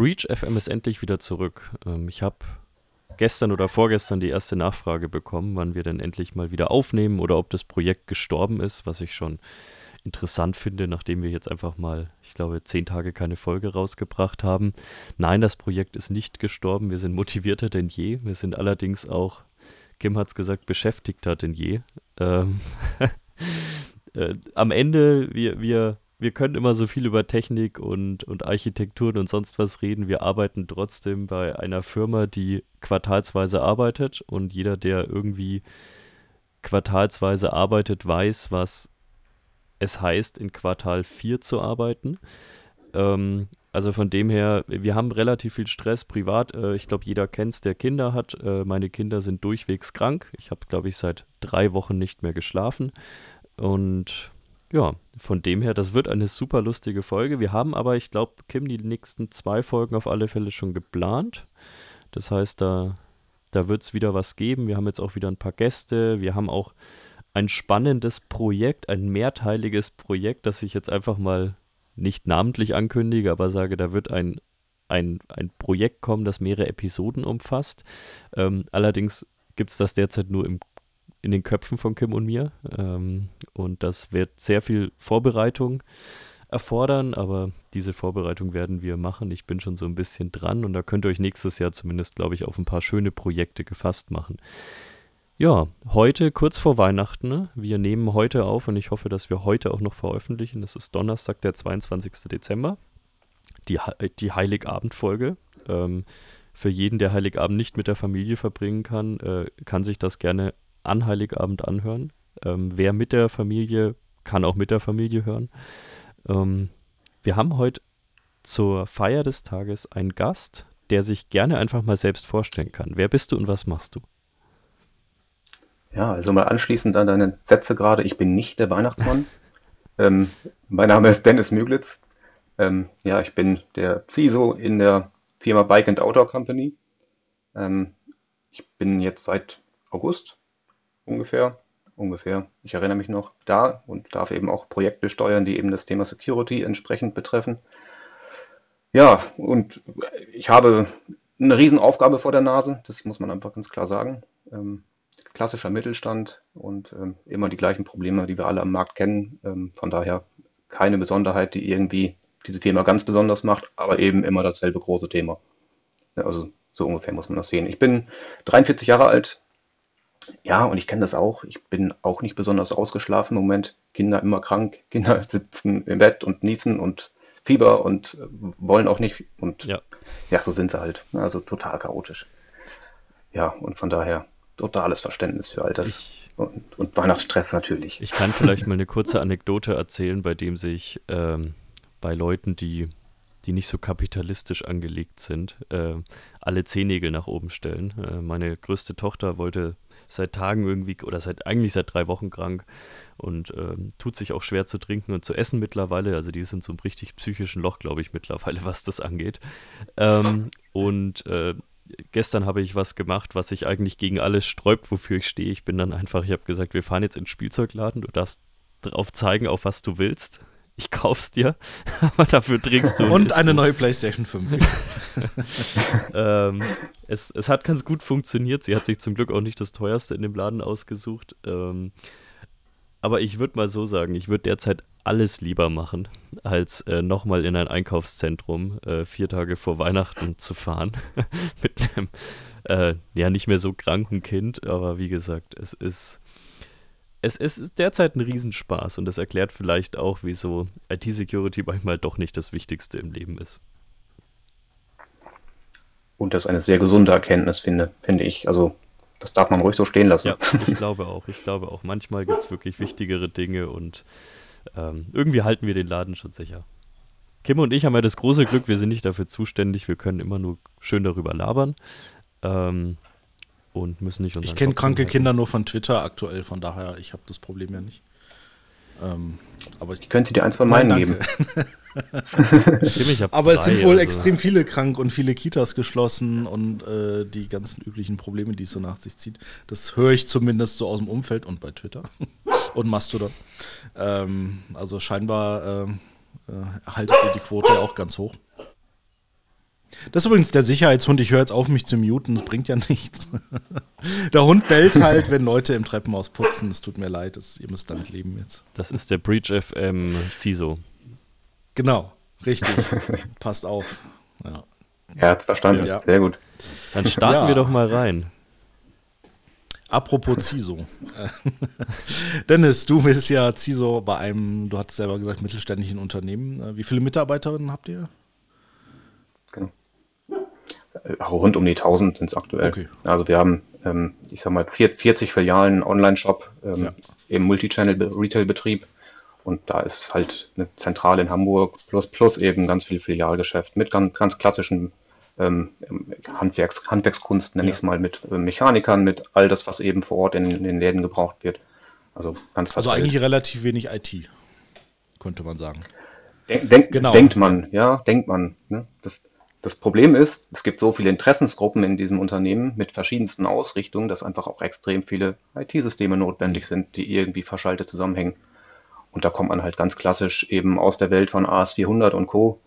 Breach FM ist endlich wieder zurück. Ähm, ich habe gestern oder vorgestern die erste Nachfrage bekommen, wann wir denn endlich mal wieder aufnehmen oder ob das Projekt gestorben ist, was ich schon interessant finde, nachdem wir jetzt einfach mal, ich glaube, zehn Tage keine Folge rausgebracht haben. Nein, das Projekt ist nicht gestorben. Wir sind motivierter denn je. Wir sind allerdings auch, Kim hat es gesagt, beschäftigter denn je. Ähm äh, am Ende, wir, wir wir können immer so viel über Technik und, und Architekturen und sonst was reden. Wir arbeiten trotzdem bei einer Firma, die quartalsweise arbeitet und jeder, der irgendwie quartalsweise arbeitet, weiß, was es heißt, in Quartal 4 zu arbeiten. Ähm, also von dem her, wir haben relativ viel Stress privat. Äh, ich glaube, jeder kennt es, der Kinder hat. Äh, meine Kinder sind durchwegs krank. Ich habe, glaube ich, seit drei Wochen nicht mehr geschlafen. Und ja, von dem her, das wird eine super lustige Folge. Wir haben aber, ich glaube, Kim, die nächsten zwei Folgen auf alle Fälle schon geplant. Das heißt, da, da wird es wieder was geben. Wir haben jetzt auch wieder ein paar Gäste. Wir haben auch ein spannendes Projekt, ein mehrteiliges Projekt, das ich jetzt einfach mal nicht namentlich ankündige, aber sage, da wird ein, ein, ein Projekt kommen, das mehrere Episoden umfasst. Ähm, allerdings gibt es das derzeit nur im in den Köpfen von Kim und mir. Ähm, und das wird sehr viel Vorbereitung erfordern, aber diese Vorbereitung werden wir machen. Ich bin schon so ein bisschen dran und da könnt ihr euch nächstes Jahr zumindest, glaube ich, auf ein paar schöne Projekte gefasst machen. Ja, heute kurz vor Weihnachten. Ne? Wir nehmen heute auf und ich hoffe, dass wir heute auch noch veröffentlichen. Das ist Donnerstag, der 22. Dezember. Die, die Heiligabend-Folge. Ähm, für jeden, der Heiligabend nicht mit der Familie verbringen kann, äh, kann sich das gerne an Heiligabend anhören. Ähm, wer mit der Familie, kann auch mit der Familie hören. Ähm, wir haben heute zur Feier des Tages einen Gast, der sich gerne einfach mal selbst vorstellen kann. Wer bist du und was machst du? Ja, also mal anschließend an deine Sätze gerade, ich bin nicht der Weihnachtsmann. ähm, mein Name ist Dennis Müglitz. Ähm, ja, ich bin der CISO in der Firma Bike and Outdoor Company. Ähm, ich bin jetzt seit August ungefähr, ungefähr, ich erinnere mich noch, da und darf eben auch Projekte steuern, die eben das Thema Security entsprechend betreffen. Ja, und ich habe eine Riesenaufgabe vor der Nase, das muss man einfach ganz klar sagen. Ähm, klassischer Mittelstand und ähm, immer die gleichen Probleme, die wir alle am Markt kennen. Ähm, von daher keine Besonderheit, die irgendwie diese Firma ganz besonders macht, aber eben immer dasselbe große Thema. Also so ungefähr muss man das sehen. Ich bin 43 Jahre alt, ja, und ich kenne das auch. Ich bin auch nicht besonders ausgeschlafen im Moment. Kinder immer krank. Kinder sitzen im Bett und niesen und Fieber und äh, wollen auch nicht. Und ja, ja so sind sie halt. Also total chaotisch. Ja, und von daher totales Verständnis für all das. Ich, und, und, Weihnachtsstress natürlich. Ich kann vielleicht mal eine kurze Anekdote erzählen, bei dem sich ähm, bei Leuten, die die nicht so kapitalistisch angelegt sind, äh, alle Zehennägel nach oben stellen. Äh, meine größte Tochter wollte seit Tagen irgendwie oder seit eigentlich seit drei Wochen krank und ähm, tut sich auch schwer zu trinken und zu essen mittlerweile. Also die sind so einem richtig psychischen Loch, glaube ich, mittlerweile, was das angeht. Ähm, und äh, gestern habe ich was gemacht, was sich eigentlich gegen alles sträubt, wofür ich stehe. Ich bin dann einfach, ich habe gesagt, wir fahren jetzt ins Spielzeugladen, du darfst drauf zeigen, auf was du willst ich kauf's dir, aber dafür trinkst du. Und eine du. neue PlayStation 5. ähm, es, es hat ganz gut funktioniert. Sie hat sich zum Glück auch nicht das teuerste in dem Laden ausgesucht. Ähm, aber ich würde mal so sagen, ich würde derzeit alles lieber machen, als äh, nochmal in ein Einkaufszentrum äh, vier Tage vor Weihnachten zu fahren. Mit einem, äh, ja, nicht mehr so kranken Kind. Aber wie gesagt, es ist es, es ist derzeit ein Riesenspaß und das erklärt vielleicht auch, wieso IT-Security manchmal doch nicht das Wichtigste im Leben ist. Und das ist eine sehr gesunde Erkenntnis, finde, finde ich. Also, das darf man ruhig so stehen lassen. Ja, ich glaube auch. Ich glaube auch. Manchmal gibt es wirklich wichtigere Dinge und ähm, irgendwie halten wir den Laden schon sicher. Kim und ich haben ja das große Glück, wir sind nicht dafür zuständig, wir können immer nur schön darüber labern. Ähm, und müssen nicht Ich kenne kranke halten. Kinder nur von Twitter aktuell, von daher, ich habe das Problem ja nicht. Ähm, aber ich könnte dir eins von meinen geben. aber es sind wohl also. extrem viele krank und viele Kitas geschlossen und äh, die ganzen üblichen Probleme, die es so nach sich zieht. Das höre ich zumindest so aus dem Umfeld und bei Twitter und Mastodon. Ähm, also scheinbar äh, äh, haltet ihr die Quote auch ganz hoch. Das ist übrigens der Sicherheitshund. Ich höre jetzt auf, mich zu muten. Das bringt ja nichts. der Hund bellt halt, wenn Leute im Treppenhaus putzen. Es tut mir leid. Das, ihr müsst damit leben jetzt. Das ist der Breach FM CISO. Genau, richtig. Passt auf. Ja. Er hat es verstanden. Ja. Sehr gut. Dann starten ja. wir doch mal rein. Apropos CISO. Dennis, du bist ja CISO bei einem, du hast selber gesagt, mittelständischen Unternehmen. Wie viele Mitarbeiterinnen habt ihr? Genau. Rund um die 1000 sind es aktuell. Okay. Also wir haben, ähm, ich sag mal, 40 Filialen, Online-Shop, ähm, ja. im Multichannel-Retail-Betrieb. Und da ist halt eine Zentrale in Hamburg plus, plus eben ganz viel Filialgeschäft mit ganz, ganz klassischen ähm, Handwerks, Handwerkskunst, nenne ja. ich es mal, mit äh, Mechanikern, mit all das, was eben vor Ort in, in den Läden gebraucht wird. Also ganz Also eigentlich relativ wenig IT, könnte man sagen. Denk, denk, genau. Denkt man, ja, denkt man. Ne? Das, das Problem ist, es gibt so viele Interessensgruppen in diesem Unternehmen mit verschiedensten Ausrichtungen, dass einfach auch extrem viele IT-Systeme notwendig sind, die irgendwie verschaltet zusammenhängen. Und da kommt man halt ganz klassisch eben aus der Welt von AS400 und Co.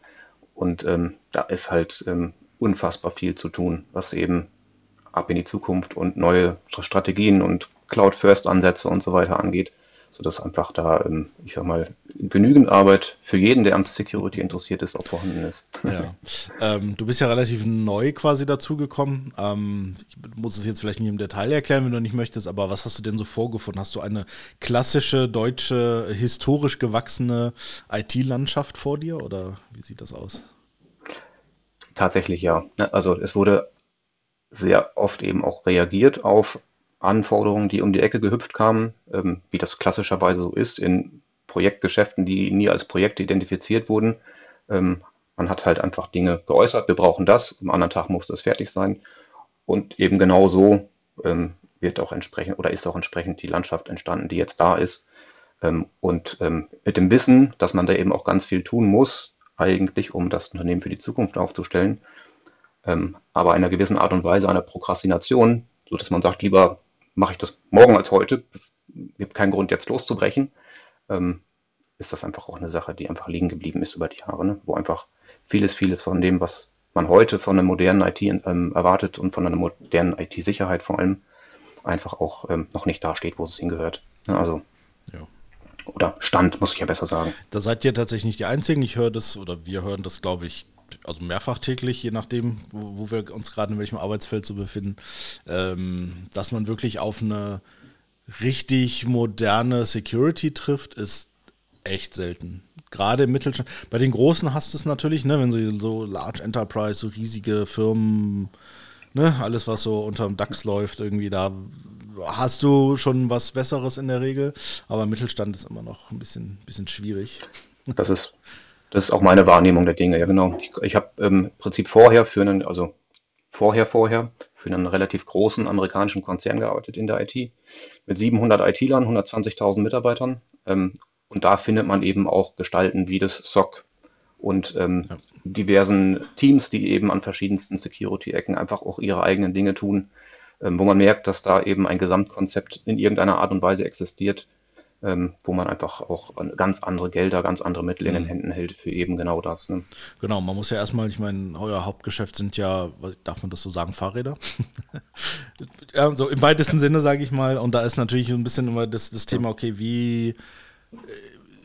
Und ähm, da ist halt ähm, unfassbar viel zu tun, was eben ab in die Zukunft und neue Strategien und Cloud-First-Ansätze und so weiter angeht, sodass einfach da, ähm, ich sag mal, genügend Arbeit für jeden, der am Security interessiert ist, auch vorhanden ist. Ja. ähm, du bist ja relativ neu quasi dazugekommen. Ähm, ich muss es jetzt vielleicht nicht im Detail erklären, wenn du nicht möchtest, aber was hast du denn so vorgefunden? Hast du eine klassische, deutsche, historisch gewachsene IT-Landschaft vor dir oder wie sieht das aus? Tatsächlich ja. Ne, also es wurde sehr oft eben auch reagiert auf Anforderungen, die um die Ecke gehüpft kamen, ähm, wie das klassischerweise so ist in Projektgeschäften, die nie als Projekte identifiziert wurden. Ähm, man hat halt einfach Dinge geäußert, wir brauchen das, am anderen Tag muss das fertig sein. Und eben genau so ähm, wird auch entsprechend oder ist auch entsprechend die Landschaft entstanden, die jetzt da ist. Ähm, und ähm, mit dem Wissen, dass man da eben auch ganz viel tun muss, eigentlich, um das Unternehmen für die Zukunft aufzustellen. Ähm, aber einer gewissen Art und Weise einer Prokrastination, so dass man sagt, lieber mache ich das morgen als heute, gibt keinen Grund jetzt loszubrechen, ähm, ist das einfach auch eine Sache, die einfach liegen geblieben ist über die Jahre, ne? wo einfach vieles, vieles von dem, was man heute von einer modernen IT ähm, erwartet und von einer modernen IT-Sicherheit vor allem, einfach auch ähm, noch nicht da steht, wo es hingehört. Ja, also ja. Oder Stand, muss ich ja besser sagen. Da seid ihr tatsächlich nicht die Einzigen. Ich höre das, oder wir hören das, glaube ich, also mehrfach täglich, je nachdem, wo, wo wir uns gerade in welchem Arbeitsfeld so befinden, ähm, dass man wirklich auf eine richtig moderne Security trifft, ist echt selten. Gerade im Mittelstand. Bei den Großen hast du es natürlich, ne, wenn so, so Large Enterprise, so riesige Firmen, ne, alles, was so unterm DAX läuft, irgendwie da hast du schon was Besseres in der Regel, aber Mittelstand ist immer noch ein bisschen, bisschen schwierig. Das ist, das ist auch meine Wahrnehmung der Dinge, ja genau. Ich, ich habe im Prinzip vorher für einen, also vorher, vorher, für einen relativ großen amerikanischen Konzern gearbeitet in der IT mit 700 IT-Lern, 120.000 Mitarbeitern. Ähm, und da findet man eben auch Gestalten wie das SOC und ähm, ja. diversen Teams, die eben an verschiedensten Security-Ecken einfach auch ihre eigenen Dinge tun ähm, wo man merkt, dass da eben ein Gesamtkonzept in irgendeiner Art und Weise existiert, ähm, wo man einfach auch ganz andere Gelder, ganz andere Mittel in den mhm. Händen hält für eben genau das. Ne? Genau, man muss ja erstmal, ich meine, euer Hauptgeschäft sind ja, darf man das so sagen, Fahrräder? ja, so im weitesten Sinne, sage ich mal. Und da ist natürlich ein bisschen immer das, das Thema, okay, wie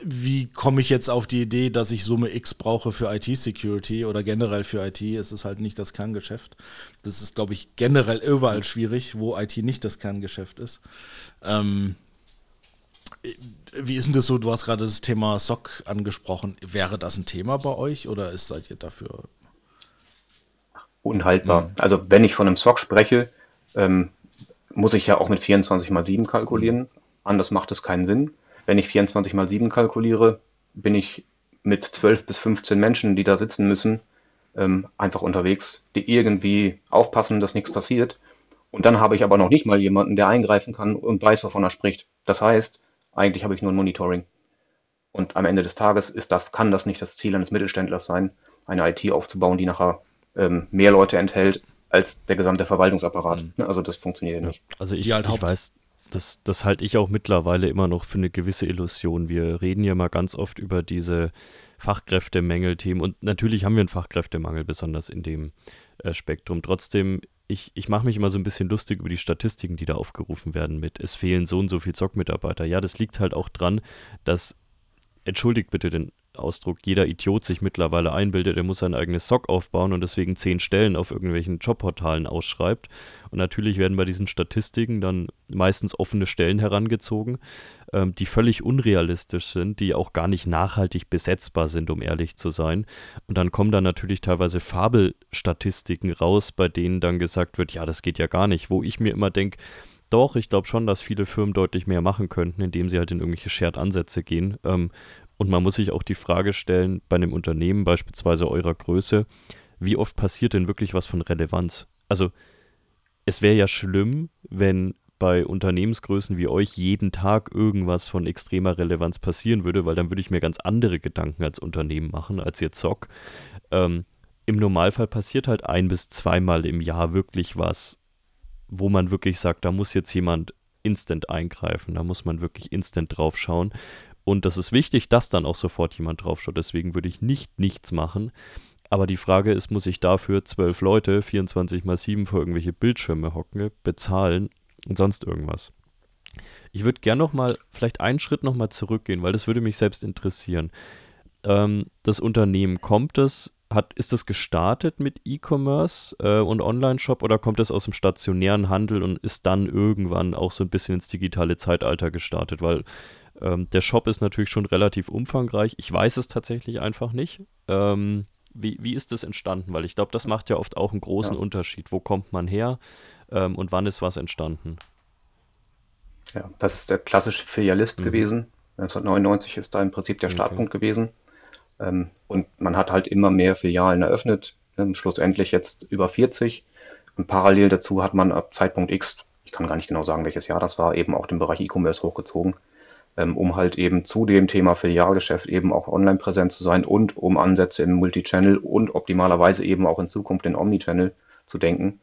wie komme ich jetzt auf die Idee, dass ich Summe X brauche für IT-Security oder generell für IT? Es ist halt nicht das Kerngeschäft. Das ist, glaube ich, generell überall schwierig, wo IT nicht das Kerngeschäft ist. Ähm, wie ist denn das so? Du hast gerade das Thema SOC angesprochen. Wäre das ein Thema bei euch oder ist, seid ihr dafür? Unhaltbar. Mhm. Also, wenn ich von einem SOC spreche, ähm, muss ich ja auch mit 24 mal 7 kalkulieren. Mhm. Anders macht es keinen Sinn. Wenn ich 24 mal 7 kalkuliere, bin ich mit 12 bis 15 Menschen, die da sitzen müssen, ähm, einfach unterwegs, die irgendwie aufpassen, dass nichts passiert. Und dann habe ich aber noch nicht mal jemanden, der eingreifen kann und weiß, wovon er spricht. Das heißt, eigentlich habe ich nur ein Monitoring. Und am Ende des Tages ist das, kann das nicht das Ziel eines Mittelständlers sein, eine IT aufzubauen, die nachher ähm, mehr Leute enthält als der gesamte Verwaltungsapparat. Mhm. Also das funktioniert ja. nicht. Also ich, halt ich weiß, das, das halte ich auch mittlerweile immer noch für eine gewisse Illusion. Wir reden ja mal ganz oft über diese Fachkräftemängel-Themen und natürlich haben wir einen Fachkräftemangel, besonders in dem äh, Spektrum. Trotzdem, ich, ich mache mich immer so ein bisschen lustig über die Statistiken, die da aufgerufen werden mit, es fehlen so und so viel Zock-Mitarbeiter. Ja, das liegt halt auch dran, dass, entschuldigt bitte den Ausdruck jeder Idiot sich mittlerweile einbildet, er muss sein eigenes Sock aufbauen und deswegen zehn Stellen auf irgendwelchen Jobportalen ausschreibt. Und natürlich werden bei diesen Statistiken dann meistens offene Stellen herangezogen, ähm, die völlig unrealistisch sind, die auch gar nicht nachhaltig besetzbar sind, um ehrlich zu sein. Und dann kommen dann natürlich teilweise Fabelstatistiken raus, bei denen dann gesagt wird, ja, das geht ja gar nicht, wo ich mir immer denke, doch, ich glaube schon, dass viele Firmen deutlich mehr machen könnten, indem sie halt in irgendwelche Shared-Ansätze gehen. Ähm, und man muss sich auch die Frage stellen, bei einem Unternehmen beispielsweise eurer Größe, wie oft passiert denn wirklich was von Relevanz? Also es wäre ja schlimm, wenn bei Unternehmensgrößen wie euch jeden Tag irgendwas von extremer Relevanz passieren würde, weil dann würde ich mir ganz andere Gedanken als Unternehmen machen, als ihr Zock. Ähm, Im Normalfall passiert halt ein bis zweimal im Jahr wirklich was, wo man wirklich sagt, da muss jetzt jemand instant eingreifen, da muss man wirklich instant drauf schauen. Und das ist wichtig, dass dann auch sofort jemand draufschaut. Deswegen würde ich nicht nichts machen. Aber die Frage ist, muss ich dafür zwölf Leute 24 mal 7 vor irgendwelche Bildschirme hocken, bezahlen und sonst irgendwas? Ich würde gerne noch mal vielleicht einen Schritt noch mal zurückgehen, weil das würde mich selbst interessieren. Ähm, das Unternehmen kommt es, hat, ist das gestartet mit E-Commerce äh, und Online-Shop oder kommt es aus dem stationären Handel und ist dann irgendwann auch so ein bisschen ins digitale Zeitalter gestartet? Weil ähm, der Shop ist natürlich schon relativ umfangreich. Ich weiß es tatsächlich einfach nicht. Ähm, wie, wie ist das entstanden? Weil ich glaube, das macht ja oft auch einen großen ja. Unterschied. Wo kommt man her ähm, und wann ist was entstanden? Ja, das ist der klassische Filialist mhm. gewesen. 1999 ist da im Prinzip der Startpunkt okay. gewesen. Ähm, und man hat halt immer mehr Filialen eröffnet. Ähm, schlussendlich jetzt über 40. Und parallel dazu hat man ab Zeitpunkt X, ich kann gar nicht genau sagen, welches Jahr das war, eben auch den Bereich E-Commerce hochgezogen um halt eben zu dem Thema Filialgeschäft eben auch online präsent zu sein und um Ansätze im Multichannel und optimalerweise eben auch in Zukunft in Omnichannel zu denken,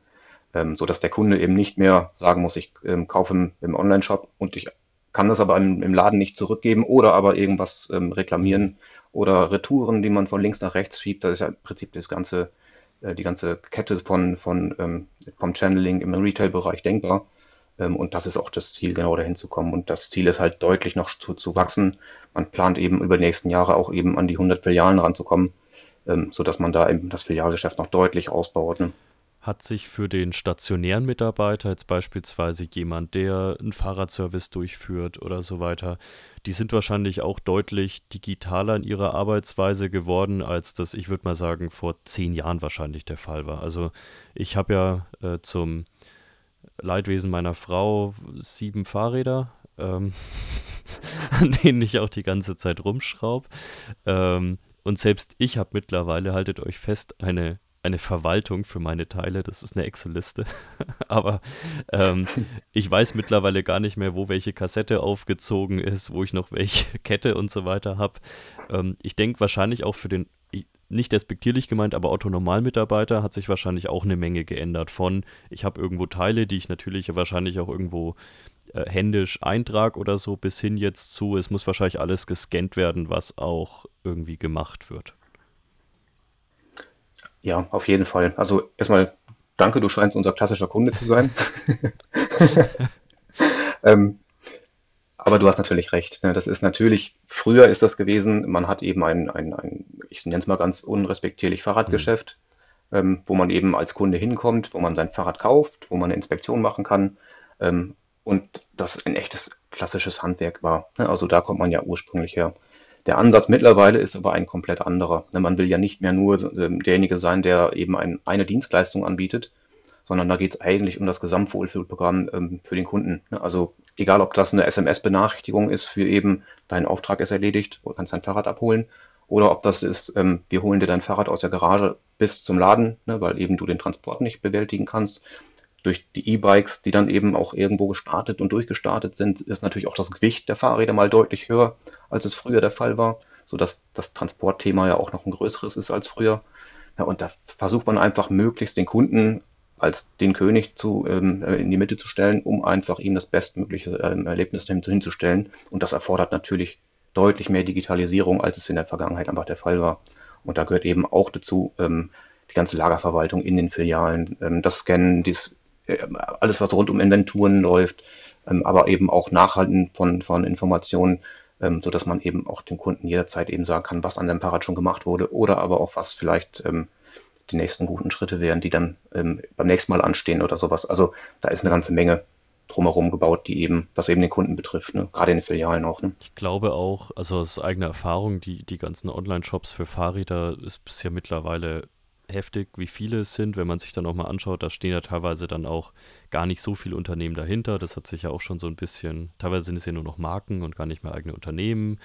ähm, sodass der Kunde eben nicht mehr sagen muss, ich ähm, kaufe im, im Online-Shop und ich kann das aber im, im, Laden nicht zurückgeben oder aber irgendwas ähm, reklamieren oder Retouren, die man von links nach rechts schiebt. Das ist ja im Prinzip das ganze, äh, die ganze Kette von, von ähm, vom Channeling im Retail-Bereich denkbar. Ähm, und das ist auch das Ziel, genau dahin zu kommen. Und das Ziel ist halt deutlich noch zu, zu wachsen. Man plant eben über die nächsten Jahre auch eben an die 100 Filialen ranzukommen, ähm, sodass man da eben das Filialgeschäft noch deutlich ausbaut. Ne? Hat sich für den stationären Mitarbeiter jetzt beispielsweise jemand, der einen Fahrradservice durchführt oder so weiter, die sind wahrscheinlich auch deutlich digitaler in ihrer Arbeitsweise geworden, als das, ich würde mal sagen, vor zehn Jahren wahrscheinlich der Fall war. Also ich habe ja äh, zum Leidwesen meiner Frau sieben Fahrräder, ähm, an denen ich auch die ganze Zeit rumschraube. Ähm, und selbst ich habe mittlerweile, haltet euch fest, eine, eine Verwaltung für meine Teile. Das ist eine Excel-Liste. Aber ähm, ich weiß mittlerweile gar nicht mehr, wo welche Kassette aufgezogen ist, wo ich noch welche Kette und so weiter habe. Ähm, ich denke wahrscheinlich auch für den nicht despektierlich gemeint, aber Otto Normalmitarbeiter hat sich wahrscheinlich auch eine Menge geändert von, ich habe irgendwo Teile, die ich natürlich wahrscheinlich auch irgendwo äh, händisch eintrage oder so, bis hin jetzt zu, es muss wahrscheinlich alles gescannt werden, was auch irgendwie gemacht wird. Ja, auf jeden Fall. Also erstmal danke, du scheinst unser klassischer Kunde zu sein. ähm, aber du hast natürlich recht. Ne? Das ist natürlich, früher ist das gewesen, man hat eben ein, ein, ein ich nenne es mal ganz unrespektierlich, Fahrradgeschäft, mhm. ähm, wo man eben als Kunde hinkommt, wo man sein Fahrrad kauft, wo man eine Inspektion machen kann ähm, und das ein echtes klassisches Handwerk war. Ne? Also da kommt man ja ursprünglich her. Der Ansatz mittlerweile ist aber ein komplett anderer. Ne? Man will ja nicht mehr nur ähm, derjenige sein, der eben ein, eine Dienstleistung anbietet, sondern da geht es eigentlich um das Gesamtwohlfühlprogramm ähm, für den Kunden. Ne? Also egal, ob das eine SMS-Benachrichtigung ist für eben, dein Auftrag ist erledigt, du kannst dein Fahrrad abholen, oder ob das ist, ähm, wir holen dir dein Fahrrad aus der Garage bis zum Laden, ne, weil eben du den Transport nicht bewältigen kannst. Durch die E-Bikes, die dann eben auch irgendwo gestartet und durchgestartet sind, ist natürlich auch das Gewicht der Fahrräder mal deutlich höher, als es früher der Fall war, sodass das Transportthema ja auch noch ein größeres ist als früher. Ja, und da versucht man einfach möglichst den Kunden als den König zu, ähm, in die Mitte zu stellen, um einfach ihm das bestmögliche ähm, Erlebnis hinzustellen. Und das erfordert natürlich deutlich mehr Digitalisierung, als es in der Vergangenheit einfach der Fall war. Und da gehört eben auch dazu ähm, die ganze Lagerverwaltung in den Filialen, ähm, das Scannen, dies, äh, alles, was rund um Inventuren läuft, ähm, aber eben auch Nachhalten von, von Informationen, ähm, sodass man eben auch dem Kunden jederzeit eben sagen kann, was an dem Fahrrad schon gemacht wurde oder aber auch was vielleicht ähm, die nächsten guten Schritte wären, die dann ähm, beim nächsten Mal anstehen oder sowas. Also da ist eine ganze Menge drumherum gebaut, die eben, was eben den Kunden betrifft, ne? gerade in den Filialen auch. Ne? Ich glaube auch, also aus eigener Erfahrung, die, die ganzen Online-Shops für Fahrräder ist ja mittlerweile heftig, wie viele es sind. Wenn man sich dann auch mal anschaut, da stehen ja teilweise dann auch gar nicht so viele Unternehmen dahinter. Das hat sich ja auch schon so ein bisschen, teilweise sind es ja nur noch Marken und gar nicht mehr eigene Unternehmen.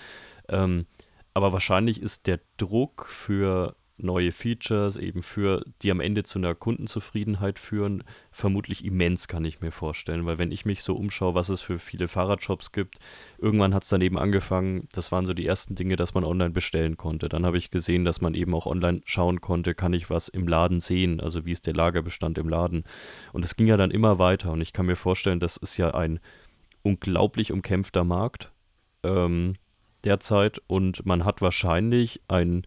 Ähm, aber wahrscheinlich ist der Druck für neue Features eben für, die am Ende zu einer Kundenzufriedenheit führen, vermutlich immens, kann ich mir vorstellen. Weil wenn ich mich so umschaue, was es für viele Fahrradshops gibt, irgendwann hat es dann eben angefangen, das waren so die ersten Dinge, dass man online bestellen konnte. Dann habe ich gesehen, dass man eben auch online schauen konnte, kann ich was im Laden sehen, also wie ist der Lagerbestand im Laden. Und es ging ja dann immer weiter und ich kann mir vorstellen, das ist ja ein unglaublich umkämpfter Markt ähm, derzeit und man hat wahrscheinlich ein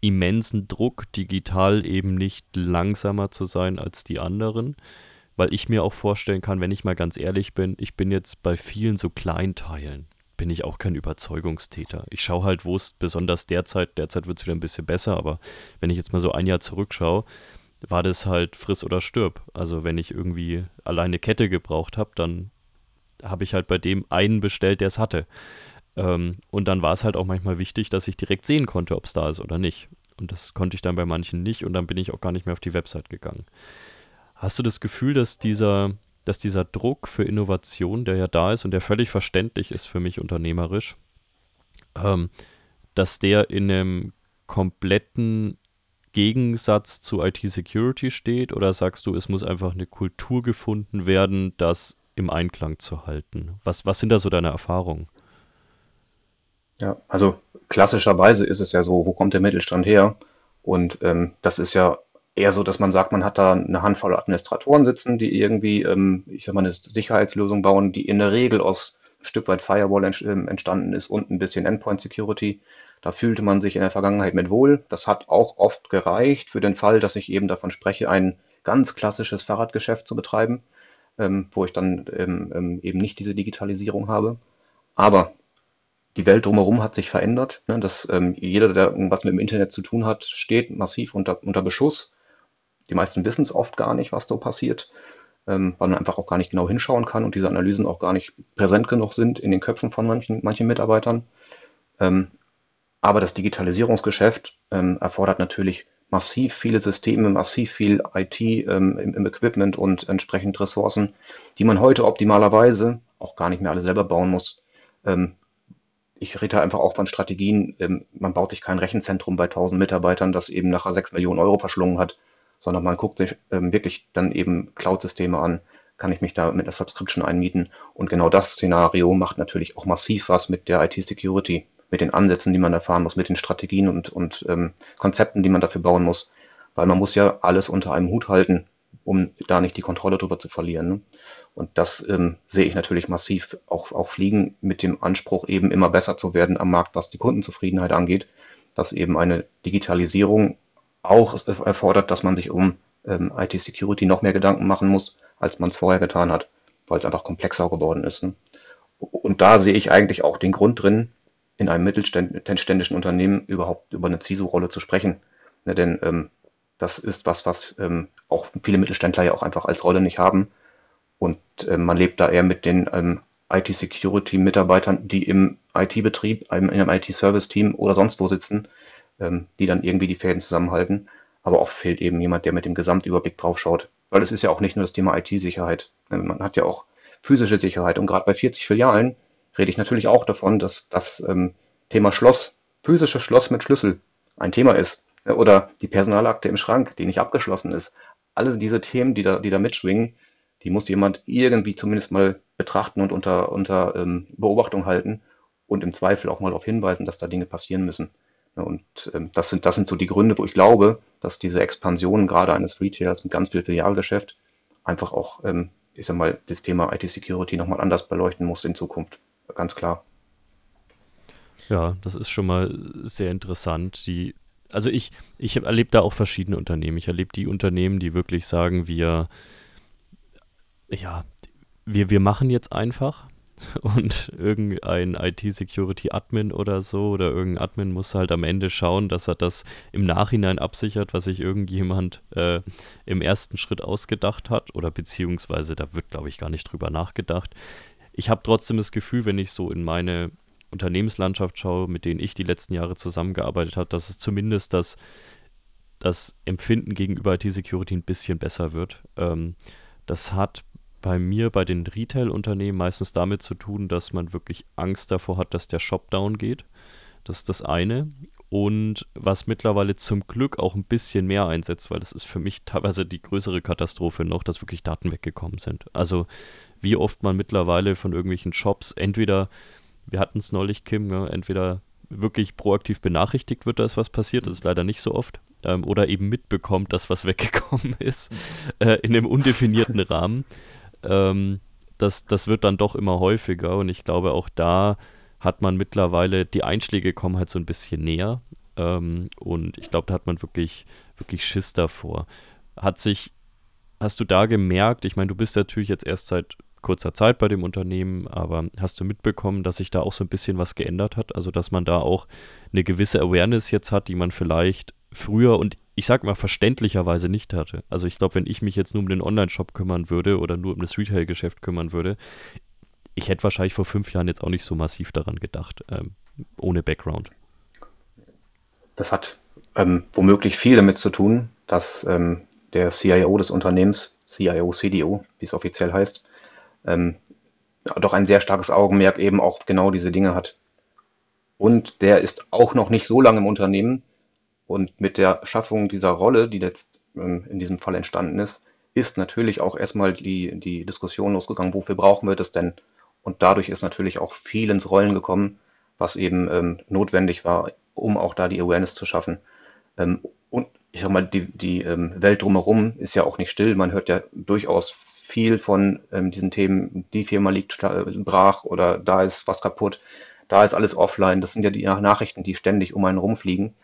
immensen Druck, digital eben nicht langsamer zu sein als die anderen. Weil ich mir auch vorstellen kann, wenn ich mal ganz ehrlich bin, ich bin jetzt bei vielen so Kleinteilen, bin ich auch kein Überzeugungstäter. Ich schaue halt, wo es besonders derzeit, derzeit wird es wieder ein bisschen besser, aber wenn ich jetzt mal so ein Jahr zurückschaue, war das halt friss oder stirb. Also wenn ich irgendwie alleine Kette gebraucht habe, dann habe ich halt bei dem einen bestellt, der es hatte. Ähm, und dann war es halt auch manchmal wichtig, dass ich direkt sehen konnte, ob es da ist oder nicht. Und das konnte ich dann bei manchen nicht und dann bin ich auch gar nicht mehr auf die Website gegangen. Hast du das Gefühl, dass dieser, dass dieser Druck für Innovation, der ja da ist und der völlig verständlich ist für mich unternehmerisch, ähm, dass der in einem kompletten Gegensatz zu IT-Security steht? Oder sagst du, es muss einfach eine Kultur gefunden werden, das im Einklang zu halten? Was, was sind da so deine Erfahrungen? Ja, also klassischerweise ist es ja so, wo kommt der Mittelstand her? Und ähm, das ist ja eher so, dass man sagt, man hat da eine Handvoll Administratoren sitzen, die irgendwie, ähm, ich sag mal, eine Sicherheitslösung bauen, die in der Regel aus ein Stück weit Firewall ähm, entstanden ist und ein bisschen Endpoint Security. Da fühlte man sich in der Vergangenheit mit wohl. Das hat auch oft gereicht für den Fall, dass ich eben davon spreche, ein ganz klassisches Fahrradgeschäft zu betreiben, ähm, wo ich dann ähm, ähm eben nicht diese Digitalisierung habe. Aber die Welt drumherum hat sich verändert. Ne? Dass ähm, jeder, der irgendwas mit dem Internet zu tun hat, steht massiv unter, unter Beschuss. Die meisten wissen es oft gar nicht, was so passiert, ähm, weil man einfach auch gar nicht genau hinschauen kann und diese Analysen auch gar nicht präsent genug sind in den Köpfen von manchen, manchen Mitarbeitern. Ähm, aber das Digitalisierungsgeschäft ähm, erfordert natürlich massiv viele Systeme, massiv viel IT ähm, im, im, Equipment und entsprechend Ressourcen, die man heute optimalerweise auch gar nicht mehr alle selber bauen muss, ähm, ich rede einfach auch von Strategien. Ähm, man baut sich kein Rechenzentrum bei 1000 Mitarbeitern, das eben nachher 6 Millionen Euro verschlungen hat, sondern man guckt sich ähm, wirklich dann eben Cloud-Systeme an. Kann ich mich da mit einer Subscription einmieten? Und genau das Szenario macht natürlich auch massiv was mit der IT-Security, mit den Ansätzen, die man erfahren muss, mit den Strategien und, und ähm, Konzepten, die man dafür bauen muss. Weil man muss ja alles unter einem Hut halten, um da nicht die Kontrolle drüber zu verlieren. Ne? Und das ähm, sehe ich natürlich massiv auch, auch fliegen mit dem Anspruch, eben immer besser zu werden am Markt, was die Kundenzufriedenheit angeht, dass eben eine Digitalisierung auch erfordert, dass man sich um ähm, IT-Security noch mehr Gedanken machen muss, als man es vorher getan hat, weil es einfach komplexer geworden ist. Ne? Und da sehe ich eigentlich auch den Grund drin, in einem mittelständischen Unternehmen überhaupt über eine CISO-Rolle zu sprechen. Ne, denn ähm, das ist was, was ähm, auch viele Mittelständler ja auch einfach als Rolle nicht haben. Und äh, man lebt da eher mit den ähm, IT-Security-Mitarbeitern, die im IT-Betrieb, in einem IT-Service-Team oder sonst wo sitzen, ähm, die dann irgendwie die Fäden zusammenhalten. Aber oft fehlt eben jemand, der mit dem Gesamtüberblick draufschaut. Weil es ist ja auch nicht nur das Thema IT-Sicherheit. Ähm, man hat ja auch physische Sicherheit. Und gerade bei 40 Filialen rede ich natürlich auch davon, dass das ähm, Thema Schloss, physisches Schloss mit Schlüssel ein Thema ist. Oder die Personalakte im Schrank, die nicht abgeschlossen ist. Alle diese Themen, die da, die da mitschwingen, die muss jemand irgendwie zumindest mal betrachten und unter, unter ähm, Beobachtung halten und im Zweifel auch mal darauf hinweisen, dass da Dinge passieren müssen. Und ähm, das, sind, das sind so die Gründe, wo ich glaube, dass diese Expansion gerade eines Retailers mit ganz viel Filialgeschäft einfach auch, ähm, ich sag mal, das Thema IT-Security nochmal anders beleuchten muss in Zukunft. Ganz klar. Ja, das ist schon mal sehr interessant. Die, also ich, ich erlebe da auch verschiedene Unternehmen. Ich erlebe die Unternehmen, die wirklich sagen, wir, ja, wir, wir machen jetzt einfach und irgendein IT-Security-Admin oder so oder irgendein Admin muss halt am Ende schauen, dass er das im Nachhinein absichert, was sich irgendjemand äh, im ersten Schritt ausgedacht hat oder beziehungsweise da wird, glaube ich, gar nicht drüber nachgedacht. Ich habe trotzdem das Gefühl, wenn ich so in meine Unternehmenslandschaft schaue, mit denen ich die letzten Jahre zusammengearbeitet habe, dass es zumindest das, das Empfinden gegenüber IT-Security ein bisschen besser wird. Ähm, das hat bei mir bei den Retail-Unternehmen meistens damit zu tun, dass man wirklich Angst davor hat, dass der Shop down geht. Das ist das eine. Und was mittlerweile zum Glück auch ein bisschen mehr einsetzt, weil das ist für mich teilweise die größere Katastrophe noch, dass wirklich Daten weggekommen sind. Also wie oft man mittlerweile von irgendwelchen Shops entweder, wir hatten es neulich, Kim, ja, entweder wirklich proaktiv benachrichtigt wird, dass was passiert, das ist leider nicht so oft, ähm, oder eben mitbekommt, dass was weggekommen ist, äh, in einem undefinierten Rahmen ähm, das, das wird dann doch immer häufiger und ich glaube auch da hat man mittlerweile, die Einschläge kommen halt so ein bisschen näher ähm, und ich glaube, da hat man wirklich, wirklich Schiss davor. Hat sich, hast du da gemerkt, ich meine, du bist natürlich jetzt erst seit kurzer Zeit bei dem Unternehmen, aber hast du mitbekommen, dass sich da auch so ein bisschen was geändert hat? Also, dass man da auch eine gewisse Awareness jetzt hat, die man vielleicht früher und ich sag mal verständlicherweise nicht hatte. Also ich glaube, wenn ich mich jetzt nur um den Online-Shop kümmern würde oder nur um das Retail-Geschäft kümmern würde, ich hätte wahrscheinlich vor fünf Jahren jetzt auch nicht so massiv daran gedacht, ähm, ohne Background. Das hat ähm, womöglich viel damit zu tun, dass ähm, der CIO des Unternehmens, CIO, CDO, wie es offiziell heißt, ähm, doch ein sehr starkes Augenmerk eben auch genau diese Dinge hat. Und der ist auch noch nicht so lange im Unternehmen, und mit der Schaffung dieser Rolle, die jetzt ähm, in diesem Fall entstanden ist, ist natürlich auch erstmal die, die Diskussion losgegangen, wofür brauchen wir das denn? Und dadurch ist natürlich auch viel ins Rollen gekommen, was eben ähm, notwendig war, um auch da die Awareness zu schaffen. Ähm, und ich sag mal, die, die ähm, Welt drumherum ist ja auch nicht still. Man hört ja durchaus viel von ähm, diesen Themen, die Firma liegt brach oder da ist was kaputt, da ist alles offline. Das sind ja die Nachrichten, die ständig um einen rumfliegen.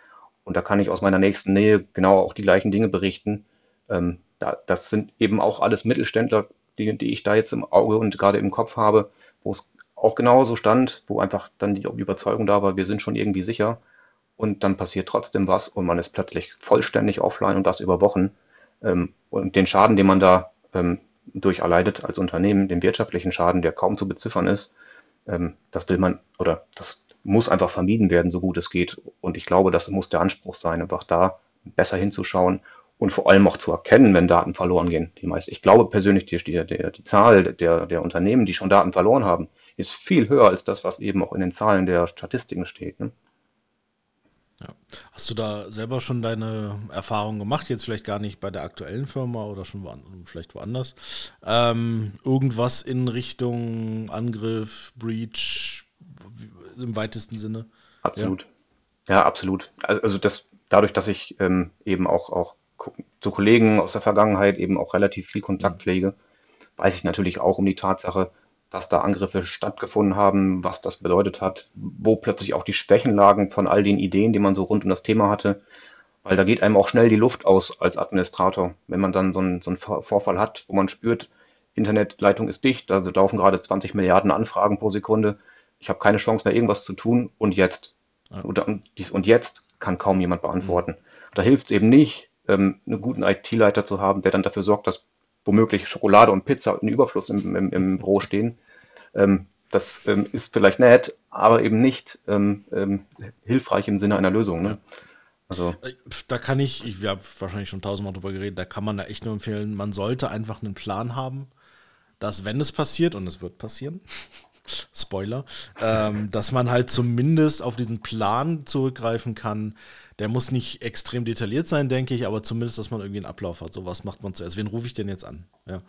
Und da kann ich aus meiner nächsten Nähe genau auch die gleichen Dinge berichten. Ähm, da, das sind eben auch alles Mittelständler, die, die ich da jetzt im Auge und gerade im Kopf habe, wo es auch genauso stand, wo einfach dann die, die Überzeugung da war, wir sind schon irgendwie sicher. Und dann passiert trotzdem was und man ist plötzlich vollständig offline und das über Wochen. Ähm, und den Schaden, den man da ähm, durch erleidet als Unternehmen, den wirtschaftlichen Schaden, der kaum zu beziffern ist, ähm, das will man oder das muss einfach vermieden werden, so gut es geht. Und ich glaube, das muss der Anspruch sein, einfach da besser hinzuschauen und vor allem auch zu erkennen, wenn Daten verloren gehen. Die meist, ich glaube persönlich, die, die, die Zahl der, der Unternehmen, die schon Daten verloren haben, ist viel höher als das, was eben auch in den Zahlen der Statistiken steht. Ne? Ja. Hast du da selber schon deine Erfahrungen gemacht? Jetzt vielleicht gar nicht bei der aktuellen Firma oder schon wo, vielleicht woanders. Ähm, irgendwas in Richtung Angriff, Breach, im weitesten Sinne. Absolut. Ja, ja absolut. Also das, dadurch, dass ich ähm, eben auch, auch zu Kollegen aus der Vergangenheit eben auch relativ viel Kontakt pflege, weiß ich natürlich auch um die Tatsache, dass da Angriffe stattgefunden haben, was das bedeutet hat, wo plötzlich auch die Schwächen lagen von all den Ideen, die man so rund um das Thema hatte. Weil da geht einem auch schnell die Luft aus als Administrator, wenn man dann so einen, so einen Vorfall hat, wo man spürt, Internetleitung ist dicht, also laufen gerade 20 Milliarden Anfragen pro Sekunde ich habe keine Chance mehr, irgendwas zu tun und jetzt. Oder dies und jetzt kann kaum jemand beantworten. Mhm. Da hilft es eben nicht, ähm, einen guten IT-Leiter zu haben, der dann dafür sorgt, dass womöglich Schokolade und Pizza in Überfluss im, im, im Büro stehen. Ähm, das ähm, ist vielleicht nett, aber eben nicht ähm, ähm, hilfreich im Sinne einer Lösung. Ne? Also. Äh, da kann ich, ich habe wahrscheinlich schon tausendmal drüber geredet, da kann man da echt nur empfehlen, man sollte einfach einen Plan haben, dass wenn es passiert, und es wird passieren, Spoiler, ähm, dass man halt zumindest auf diesen Plan zurückgreifen kann, der muss nicht extrem detailliert sein, denke ich, aber zumindest, dass man irgendwie einen Ablauf hat. So, was macht man zuerst? Wen rufe ich denn jetzt an? Ja.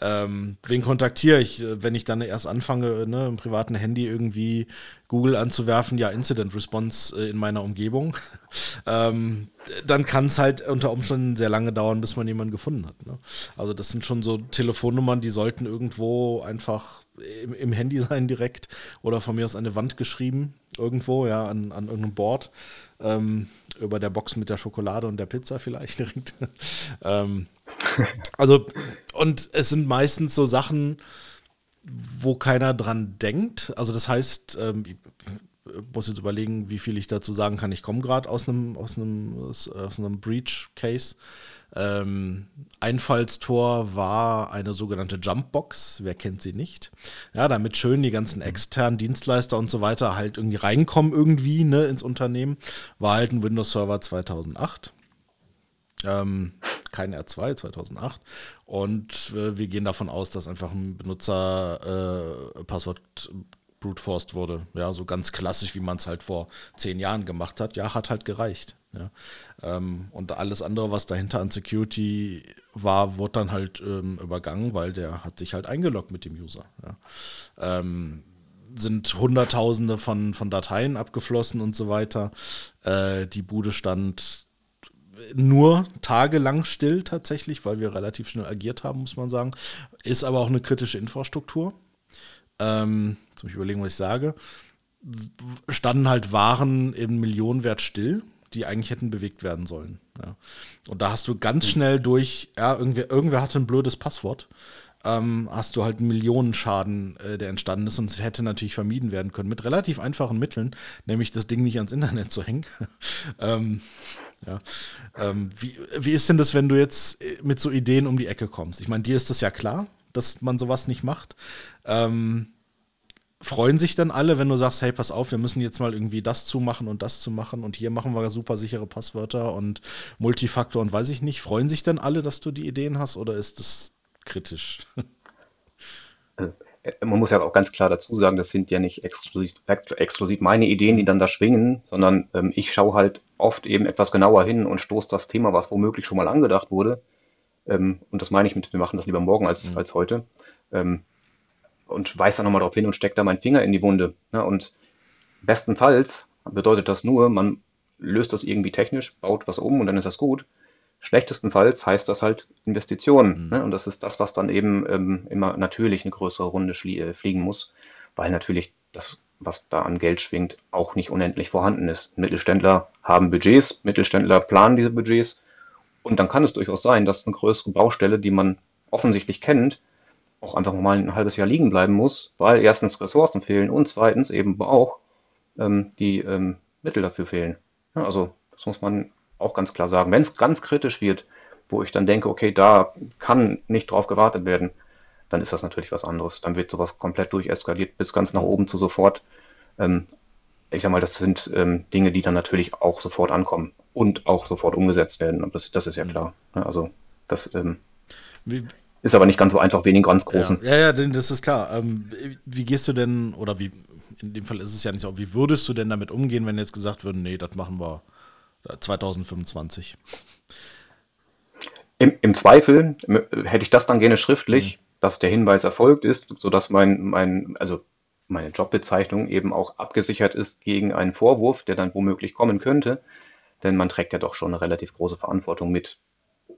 Ähm, wen kontaktiere ich, äh, wenn ich dann erst anfange, ne, im privaten Handy irgendwie Google anzuwerfen, ja, Incident Response äh, in meiner Umgebung, ähm, dann kann es halt unter Umständen sehr lange dauern, bis man jemanden gefunden hat. Ne? Also das sind schon so Telefonnummern, die sollten irgendwo einfach im, im, Handy sein direkt oder von mir aus an eine Wand geschrieben, irgendwo, ja, an, an irgendeinem Board. Ähm, über der Box mit der Schokolade und der Pizza vielleicht direkt. ähm, also, und es sind meistens so Sachen, wo keiner dran denkt. Also, das heißt, ähm, ich muss jetzt überlegen, wie viel ich dazu sagen kann. Ich komme gerade aus einem, aus einem, aus einem Breach-Case. Ähm, Einfallstor war eine sogenannte Jumpbox, wer kennt sie nicht? Ja, damit schön die ganzen externen Dienstleister und so weiter halt irgendwie reinkommen irgendwie ne, ins Unternehmen. War halt ein Windows Server 2008. Ähm, kein R2 2008. Und äh, wir gehen davon aus, dass einfach ein Benutzer äh, Passwort brute forced wurde. Ja, so ganz klassisch, wie man es halt vor zehn Jahren gemacht hat. Ja, hat halt gereicht. Ja. Ähm, und alles andere, was dahinter an Security war, wurde dann halt ähm, übergangen, weil der hat sich halt eingeloggt mit dem User. Ja. Ähm, sind Hunderttausende von, von Dateien abgeflossen und so weiter. Äh, die Bude stand nur tagelang still tatsächlich, weil wir relativ schnell agiert haben, muss man sagen. Ist aber auch eine kritische Infrastruktur. Ähm, jetzt muss ich überlegen, was ich sage. Standen halt Waren im Millionenwert still die eigentlich hätten bewegt werden sollen. Ja. Und da hast du ganz hm. schnell durch, ja, irgendwer, irgendwer hatte ein blödes Passwort, ähm, hast du halt einen Millionenschaden, äh, der entstanden ist und es hätte natürlich vermieden werden können mit relativ einfachen Mitteln, nämlich das Ding nicht ans Internet zu hängen. ähm, ja. Ähm, wie, wie ist denn das, wenn du jetzt äh, mit so Ideen um die Ecke kommst? Ich meine, dir ist das ja klar, dass man sowas nicht macht. Ähm, freuen sich dann alle, wenn du sagst, hey, pass auf, wir müssen jetzt mal irgendwie das zu machen und das zu machen und hier machen wir super sichere Passwörter und Multifaktor und weiß ich nicht. Freuen sich dann alle, dass du die Ideen hast oder ist das kritisch? Äh, man muss ja auch ganz klar dazu sagen, das sind ja nicht exklusiv, exklusiv meine Ideen, die dann da schwingen, sondern ähm, ich schaue halt oft eben etwas genauer hin und stoße das Thema, was womöglich schon mal angedacht wurde. Ähm, und das meine ich mit, wir machen das lieber morgen als, mhm. als heute. Ähm, und weise da nochmal drauf hin und stecke da meinen Finger in die Wunde. Ne? Und bestenfalls bedeutet das nur, man löst das irgendwie technisch, baut was um und dann ist das gut. Schlechtestenfalls heißt das halt Investitionen. Mhm. Ne? Und das ist das, was dann eben ähm, immer natürlich eine größere Runde äh, fliegen muss, weil natürlich das, was da an Geld schwingt, auch nicht unendlich vorhanden ist. Mittelständler haben Budgets, Mittelständler planen diese Budgets und dann kann es durchaus sein, dass eine größere Baustelle, die man offensichtlich kennt, auch einfach mal ein halbes Jahr liegen bleiben muss, weil erstens Ressourcen fehlen und zweitens eben auch ähm, die ähm, Mittel dafür fehlen. Ja, also das muss man auch ganz klar sagen. Wenn es ganz kritisch wird, wo ich dann denke, okay, da kann nicht drauf gewartet werden, dann ist das natürlich was anderes. Dann wird sowas komplett durcheskaliert bis ganz nach oben zu sofort. Ähm, ich sag mal, das sind ähm, Dinge, die dann natürlich auch sofort ankommen und auch sofort umgesetzt werden. Und das, das ist ja klar. Also das ähm, wie, ist aber nicht ganz so einfach wegen den ganz großen. Ja, ja, ja das ist klar. Ähm, wie gehst du denn, oder wie, in dem Fall ist es ja nicht so, wie würdest du denn damit umgehen, wenn jetzt gesagt würde, nee, das machen wir 2025? Im, Im, Zweifel hätte ich das dann gerne schriftlich, mhm. dass der Hinweis erfolgt ist, sodass mein, mein, also meine Jobbezeichnung eben auch abgesichert ist gegen einen Vorwurf, der dann womöglich kommen könnte. Denn man trägt ja doch schon eine relativ große Verantwortung mit.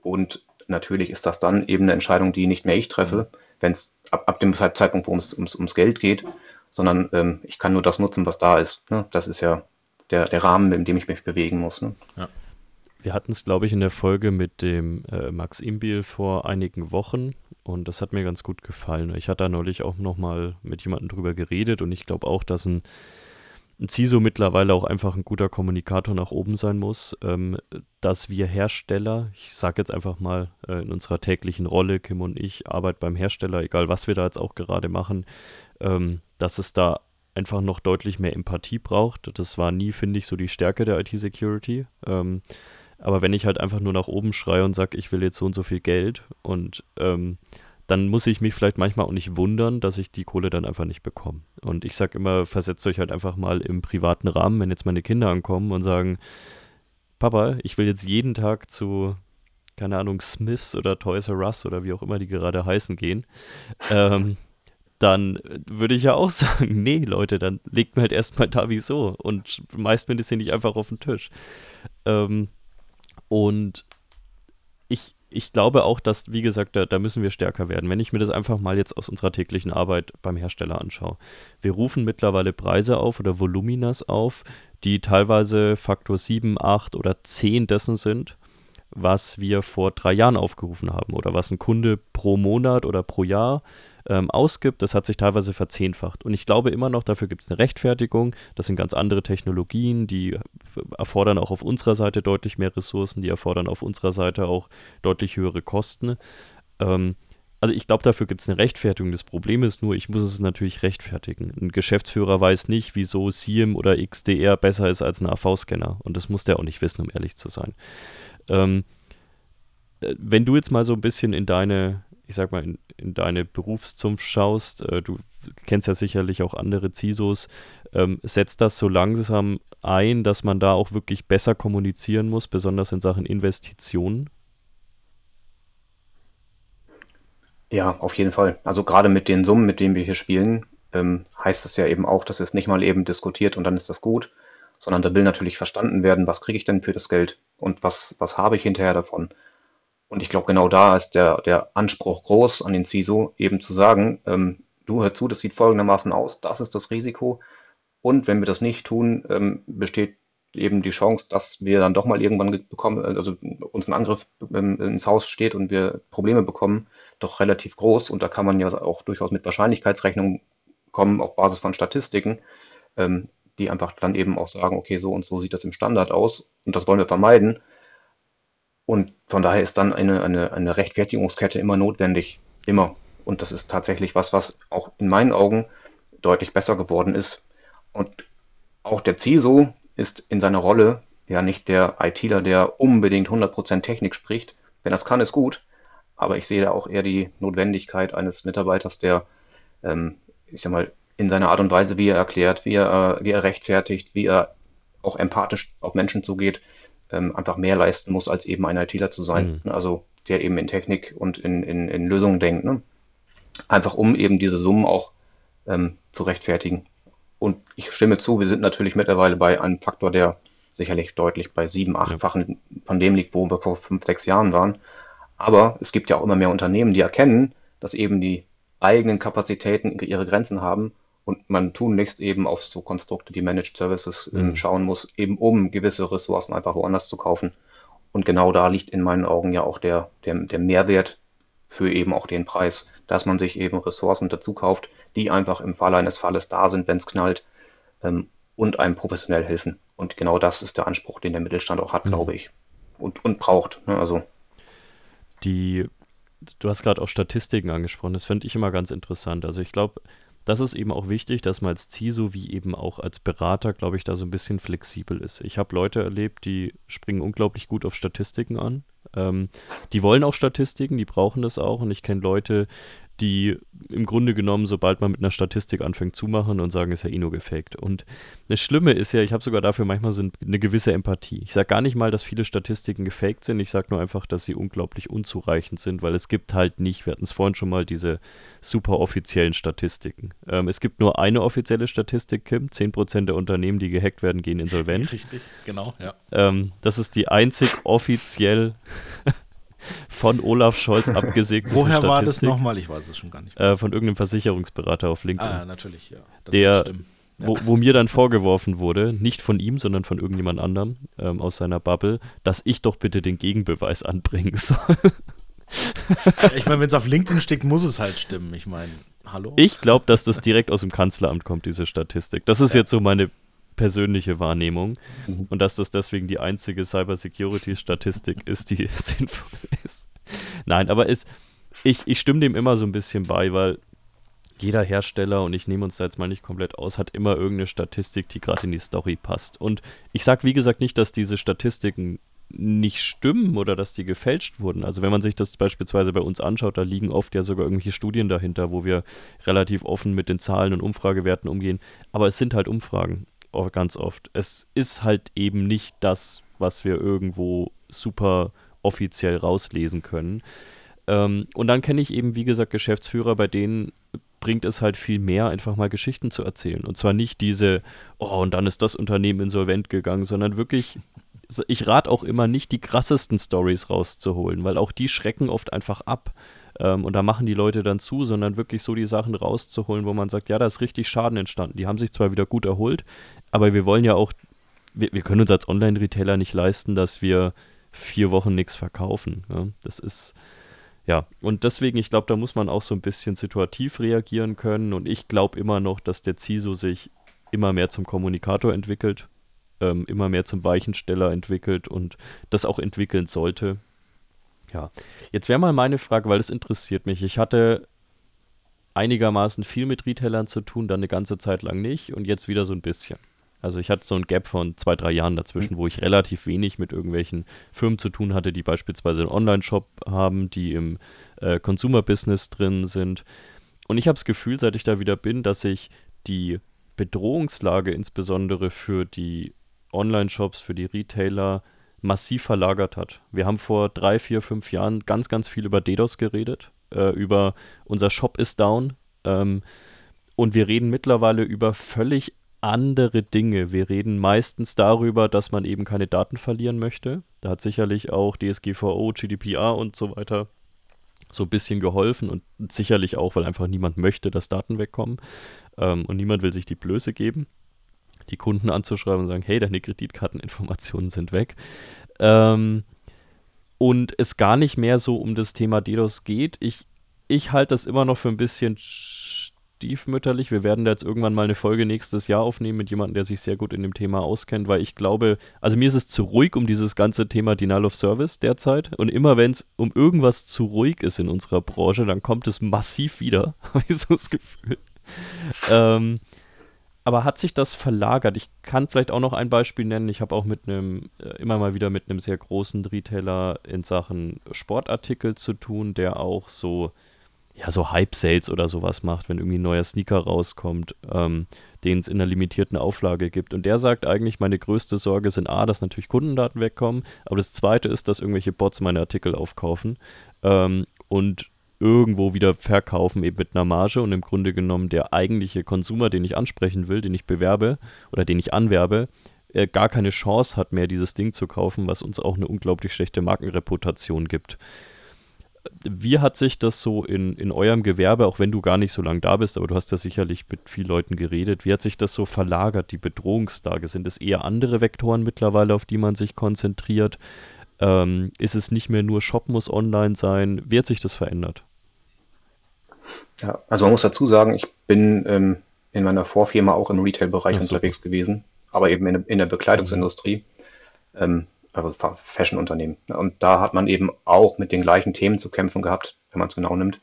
Und natürlich ist das dann eben eine Entscheidung, die nicht mehr ich treffe, wenn es ab, ab dem Zeitpunkt, wo es ums, ums Geld geht, sondern ähm, ich kann nur das nutzen, was da ist. Ne? Das ist ja der, der Rahmen, in dem ich mich bewegen muss. Ne? Ja. Wir hatten es, glaube ich, in der Folge mit dem äh, Max Imbiel vor einigen Wochen und das hat mir ganz gut gefallen. Ich hatte da neulich auch nochmal mit jemandem drüber geredet und ich glaube auch, dass ein ein CISO mittlerweile auch einfach ein guter Kommunikator nach oben sein muss, ähm, dass wir Hersteller, ich sage jetzt einfach mal äh, in unserer täglichen Rolle, Kim und ich, Arbeit beim Hersteller, egal was wir da jetzt auch gerade machen, ähm, dass es da einfach noch deutlich mehr Empathie braucht. Das war nie, finde ich, so die Stärke der IT-Security. Ähm, aber wenn ich halt einfach nur nach oben schreie und sage, ich will jetzt so und so viel Geld und ähm, dann muss ich mich vielleicht manchmal auch nicht wundern, dass ich die Kohle dann einfach nicht bekomme. Und ich sage immer, versetzt euch halt einfach mal im privaten Rahmen, wenn jetzt meine Kinder ankommen und sagen, Papa, ich will jetzt jeden Tag zu, keine Ahnung, Smiths oder Toys R Us oder wie auch immer die gerade heißen gehen, ähm, dann würde ich ja auch sagen, nee, Leute, dann legt mir halt erstmal da wieso und meist mir das hier nicht einfach auf den Tisch. Ähm, und ich, ich glaube auch, dass, wie gesagt, da, da, müssen wir stärker werden. Wenn ich mir das einfach mal jetzt aus unserer täglichen Arbeit beim Hersteller anschaue. Wir rufen mittlerweile Preise auf oder Voluminas auf, die teilweise Faktor 7, 8 oder 10 dessen sind, was wir vor drei Jahren aufgerufen haben oder was ein Kunde pro Monat oder pro Jahr ähm, ausgibt, das hat sich teilweise verzehnfacht. Und ich glaube immer noch, dafür gibt es eine Rechtfertigung. Das sind ganz andere Technologien, die erfordern auch auf unserer Seite deutlich mehr Ressourcen, die erfordern auf unserer Seite auch deutlich höhere Kosten. Ähm, also ich glaube, dafür gibt es eine Rechtfertigung. Das Problem ist nur, ich muss es natürlich rechtfertigen. Ein Geschäftsführer weiß nicht, wieso SIEM oder XDR besser ist als ein AV-Scanner. Und das muss der auch nicht wissen, um ehrlich zu sein. Ähm, äh, wenn du jetzt mal so ein bisschen in deine, ich sag mal, in, in deine Berufszunft schaust, äh, du kennst ja sicherlich auch andere CISOs, ähm, setzt das so langsam ein, dass man da auch wirklich besser kommunizieren muss, besonders in Sachen Investitionen? Ja, auf jeden Fall. Also gerade mit den Summen, mit denen wir hier spielen, ähm, heißt es ja eben auch, dass es nicht mal eben diskutiert und dann ist das gut, sondern da will natürlich verstanden werden, was kriege ich denn für das Geld und was, was habe ich hinterher davon. Und ich glaube, genau da ist der, der Anspruch groß an den CISO, eben zu sagen, ähm, du hör zu, das sieht folgendermaßen aus, das ist das Risiko. Und wenn wir das nicht tun, ähm, besteht eben die Chance, dass wir dann doch mal irgendwann bekommen, also uns ein Angriff ähm, ins Haus steht und wir Probleme bekommen, doch relativ groß. Und da kann man ja auch durchaus mit Wahrscheinlichkeitsrechnungen kommen auf Basis von Statistiken, ähm, die einfach dann eben auch sagen, okay, so und so sieht das im Standard aus und das wollen wir vermeiden. Und von daher ist dann eine, eine, eine Rechtfertigungskette immer notwendig. Immer. Und das ist tatsächlich was, was auch in meinen Augen deutlich besser geworden ist. Und auch der CISO ist in seiner Rolle ja nicht der ITler, der unbedingt 100% Technik spricht. Wenn das kann, ist gut. Aber ich sehe da auch eher die Notwendigkeit eines Mitarbeiters, der, ähm, ich sag mal, in seiner Art und Weise, wie er erklärt, wie er, wie er rechtfertigt, wie er auch empathisch auf Menschen zugeht, ähm, einfach mehr leisten muss, als eben ein ITler zu sein. Mhm. Also der eben in Technik und in, in, in Lösungen denkt. Ne? Einfach um eben diese Summen auch ähm, zu rechtfertigen. Und ich stimme zu, wir sind natürlich mittlerweile bei einem Faktor, der sicherlich deutlich bei sieben, achtfachen ja. von dem liegt, wo wir vor fünf, sechs Jahren waren. Aber es gibt ja auch immer mehr Unternehmen, die erkennen, dass eben die eigenen Kapazitäten ihre Grenzen haben und man tunlichst eben auf so Konstrukte, die Managed Services äh, mhm. schauen muss, eben um gewisse Ressourcen einfach woanders zu kaufen. Und genau da liegt in meinen Augen ja auch der, der, der Mehrwert für eben auch den Preis, dass man sich eben Ressourcen dazu kauft, die einfach im Falle eines Falles da sind, wenn es knallt ähm, und einem professionell helfen. Und genau das ist der Anspruch, den der Mittelstand auch hat, mhm. glaube ich. Und, und braucht. Ne? Also. Die, du hast gerade auch Statistiken angesprochen, das finde ich immer ganz interessant. Also ich glaube, das ist eben auch wichtig, dass man als CISO wie eben auch als Berater, glaube ich, da so ein bisschen flexibel ist. Ich habe Leute erlebt, die springen unglaublich gut auf Statistiken an. Ähm, die wollen auch Statistiken, die brauchen das auch. Und ich kenne Leute, die im Grunde genommen, sobald man mit einer Statistik anfängt zu machen und sagen, ist ja eh nur gefaked. Und das Schlimme ist ja, ich habe sogar dafür manchmal so eine gewisse Empathie. Ich sage gar nicht mal, dass viele Statistiken gefaked sind, ich sage nur einfach, dass sie unglaublich unzureichend sind, weil es gibt halt nicht, wir hatten es vorhin schon mal, diese super offiziellen Statistiken. Ähm, es gibt nur eine offizielle Statistik, Kim, 10% der Unternehmen, die gehackt werden, gehen insolvent. Richtig, genau, ja. Ähm, das ist die einzig offiziell von Olaf Scholz abgesegnete Woher Statistik, war das nochmal? Ich weiß es schon gar nicht. Äh, von irgendeinem Versicherungsberater auf LinkedIn. Ah, natürlich, ja. Das der, ja. wo, wo, mir dann vorgeworfen wurde, nicht von ihm, sondern von irgendjemand anderem ähm, aus seiner Bubble, dass ich doch bitte den Gegenbeweis anbringen soll. ich meine, wenn es auf LinkedIn steht, muss es halt stimmen. Ich meine, hallo? Ich glaube, dass das direkt aus dem Kanzleramt kommt, diese Statistik. Das ist ja. jetzt so meine persönliche Wahrnehmung mhm. und dass das deswegen die einzige Cybersecurity-Statistik ist, die sinnvoll ist. Nein, aber es, ich, ich stimme dem immer so ein bisschen bei, weil jeder Hersteller, und ich nehme uns da jetzt mal nicht komplett aus, hat immer irgendeine Statistik, die gerade in die Story passt. Und ich sage, wie gesagt, nicht, dass diese Statistiken nicht stimmen oder dass die gefälscht wurden. Also wenn man sich das beispielsweise bei uns anschaut, da liegen oft ja sogar irgendwelche Studien dahinter, wo wir relativ offen mit den Zahlen und Umfragewerten umgehen. Aber es sind halt Umfragen ganz oft. Es ist halt eben nicht das, was wir irgendwo super offiziell rauslesen können. Ähm, und dann kenne ich eben, wie gesagt, Geschäftsführer, bei denen bringt es halt viel mehr, einfach mal Geschichten zu erzählen. Und zwar nicht diese, oh, und dann ist das Unternehmen insolvent gegangen, sondern wirklich, ich rate auch immer nicht, die krassesten Stories rauszuholen, weil auch die schrecken oft einfach ab. Ähm, und da machen die Leute dann zu, sondern wirklich so die Sachen rauszuholen, wo man sagt, ja, da ist richtig Schaden entstanden. Die haben sich zwar wieder gut erholt, aber wir wollen ja auch, wir, wir können uns als Online-Retailer nicht leisten, dass wir vier Wochen nichts verkaufen. Ja? Das ist, ja, und deswegen, ich glaube, da muss man auch so ein bisschen situativ reagieren können. Und ich glaube immer noch, dass der CISO sich immer mehr zum Kommunikator entwickelt, ähm, immer mehr zum Weichensteller entwickelt und das auch entwickeln sollte. Ja, jetzt wäre mal meine Frage, weil es interessiert mich. Ich hatte einigermaßen viel mit Retailern zu tun, dann eine ganze Zeit lang nicht und jetzt wieder so ein bisschen. Also ich hatte so ein Gap von zwei, drei Jahren dazwischen, mhm. wo ich relativ wenig mit irgendwelchen Firmen zu tun hatte, die beispielsweise einen Online-Shop haben, die im äh, Consumer-Business drin sind. Und ich habe das Gefühl, seit ich da wieder bin, dass sich die Bedrohungslage insbesondere für die Online-Shops, für die Retailer massiv verlagert hat. Wir haben vor drei, vier, fünf Jahren ganz, ganz viel über DDoS geredet, äh, über unser Shop ist down. Ähm, und wir reden mittlerweile über völlig andere Dinge. Wir reden meistens darüber, dass man eben keine Daten verlieren möchte. Da hat sicherlich auch DSGVO, GDPR und so weiter so ein bisschen geholfen und sicherlich auch, weil einfach niemand möchte, dass Daten wegkommen ähm, und niemand will sich die Blöße geben, die Kunden anzuschreiben und sagen, hey, deine Kreditkarteninformationen sind weg. Ähm, und es gar nicht mehr so um das Thema DDoS geht. Ich, ich halte das immer noch für ein bisschen stiefmütterlich. Wir werden da jetzt irgendwann mal eine Folge nächstes Jahr aufnehmen mit jemandem, der sich sehr gut in dem Thema auskennt, weil ich glaube, also mir ist es zu ruhig um dieses ganze Thema Denial of Service derzeit. Und immer wenn es um irgendwas zu ruhig ist in unserer Branche, dann kommt es massiv wieder, habe ich so das Gefühl. ähm, aber hat sich das verlagert? Ich kann vielleicht auch noch ein Beispiel nennen. Ich habe auch mit einem, äh, immer mal wieder mit einem sehr großen Retailer in Sachen Sportartikel zu tun, der auch so ja, so Hype-Sales oder sowas macht, wenn irgendwie ein neuer Sneaker rauskommt, ähm, den es in einer limitierten Auflage gibt. Und der sagt eigentlich, meine größte Sorge sind A, dass natürlich Kundendaten wegkommen, aber das zweite ist, dass irgendwelche Bots meine Artikel aufkaufen ähm, und irgendwo wieder verkaufen, eben mit einer Marge und im Grunde genommen der eigentliche Konsumer, den ich ansprechen will, den ich bewerbe oder den ich anwerbe, äh, gar keine Chance hat mehr, dieses Ding zu kaufen, was uns auch eine unglaublich schlechte Markenreputation gibt wie hat sich das so in, in eurem Gewerbe, auch wenn du gar nicht so lange da bist, aber du hast ja sicherlich mit vielen Leuten geredet, wie hat sich das so verlagert, die Bedrohungslage? Sind es eher andere Vektoren mittlerweile, auf die man sich konzentriert? Ähm, ist es nicht mehr nur Shop muss online sein? Wie hat sich das verändert? Ja, also man muss dazu sagen, ich bin ähm, in meiner Vorfirma auch im Retail-Bereich unterwegs gewesen, aber eben in, in der Bekleidungsindustrie. Ähm, also Fashion-Unternehmen. Und da hat man eben auch mit den gleichen Themen zu kämpfen gehabt, wenn man es genau nimmt.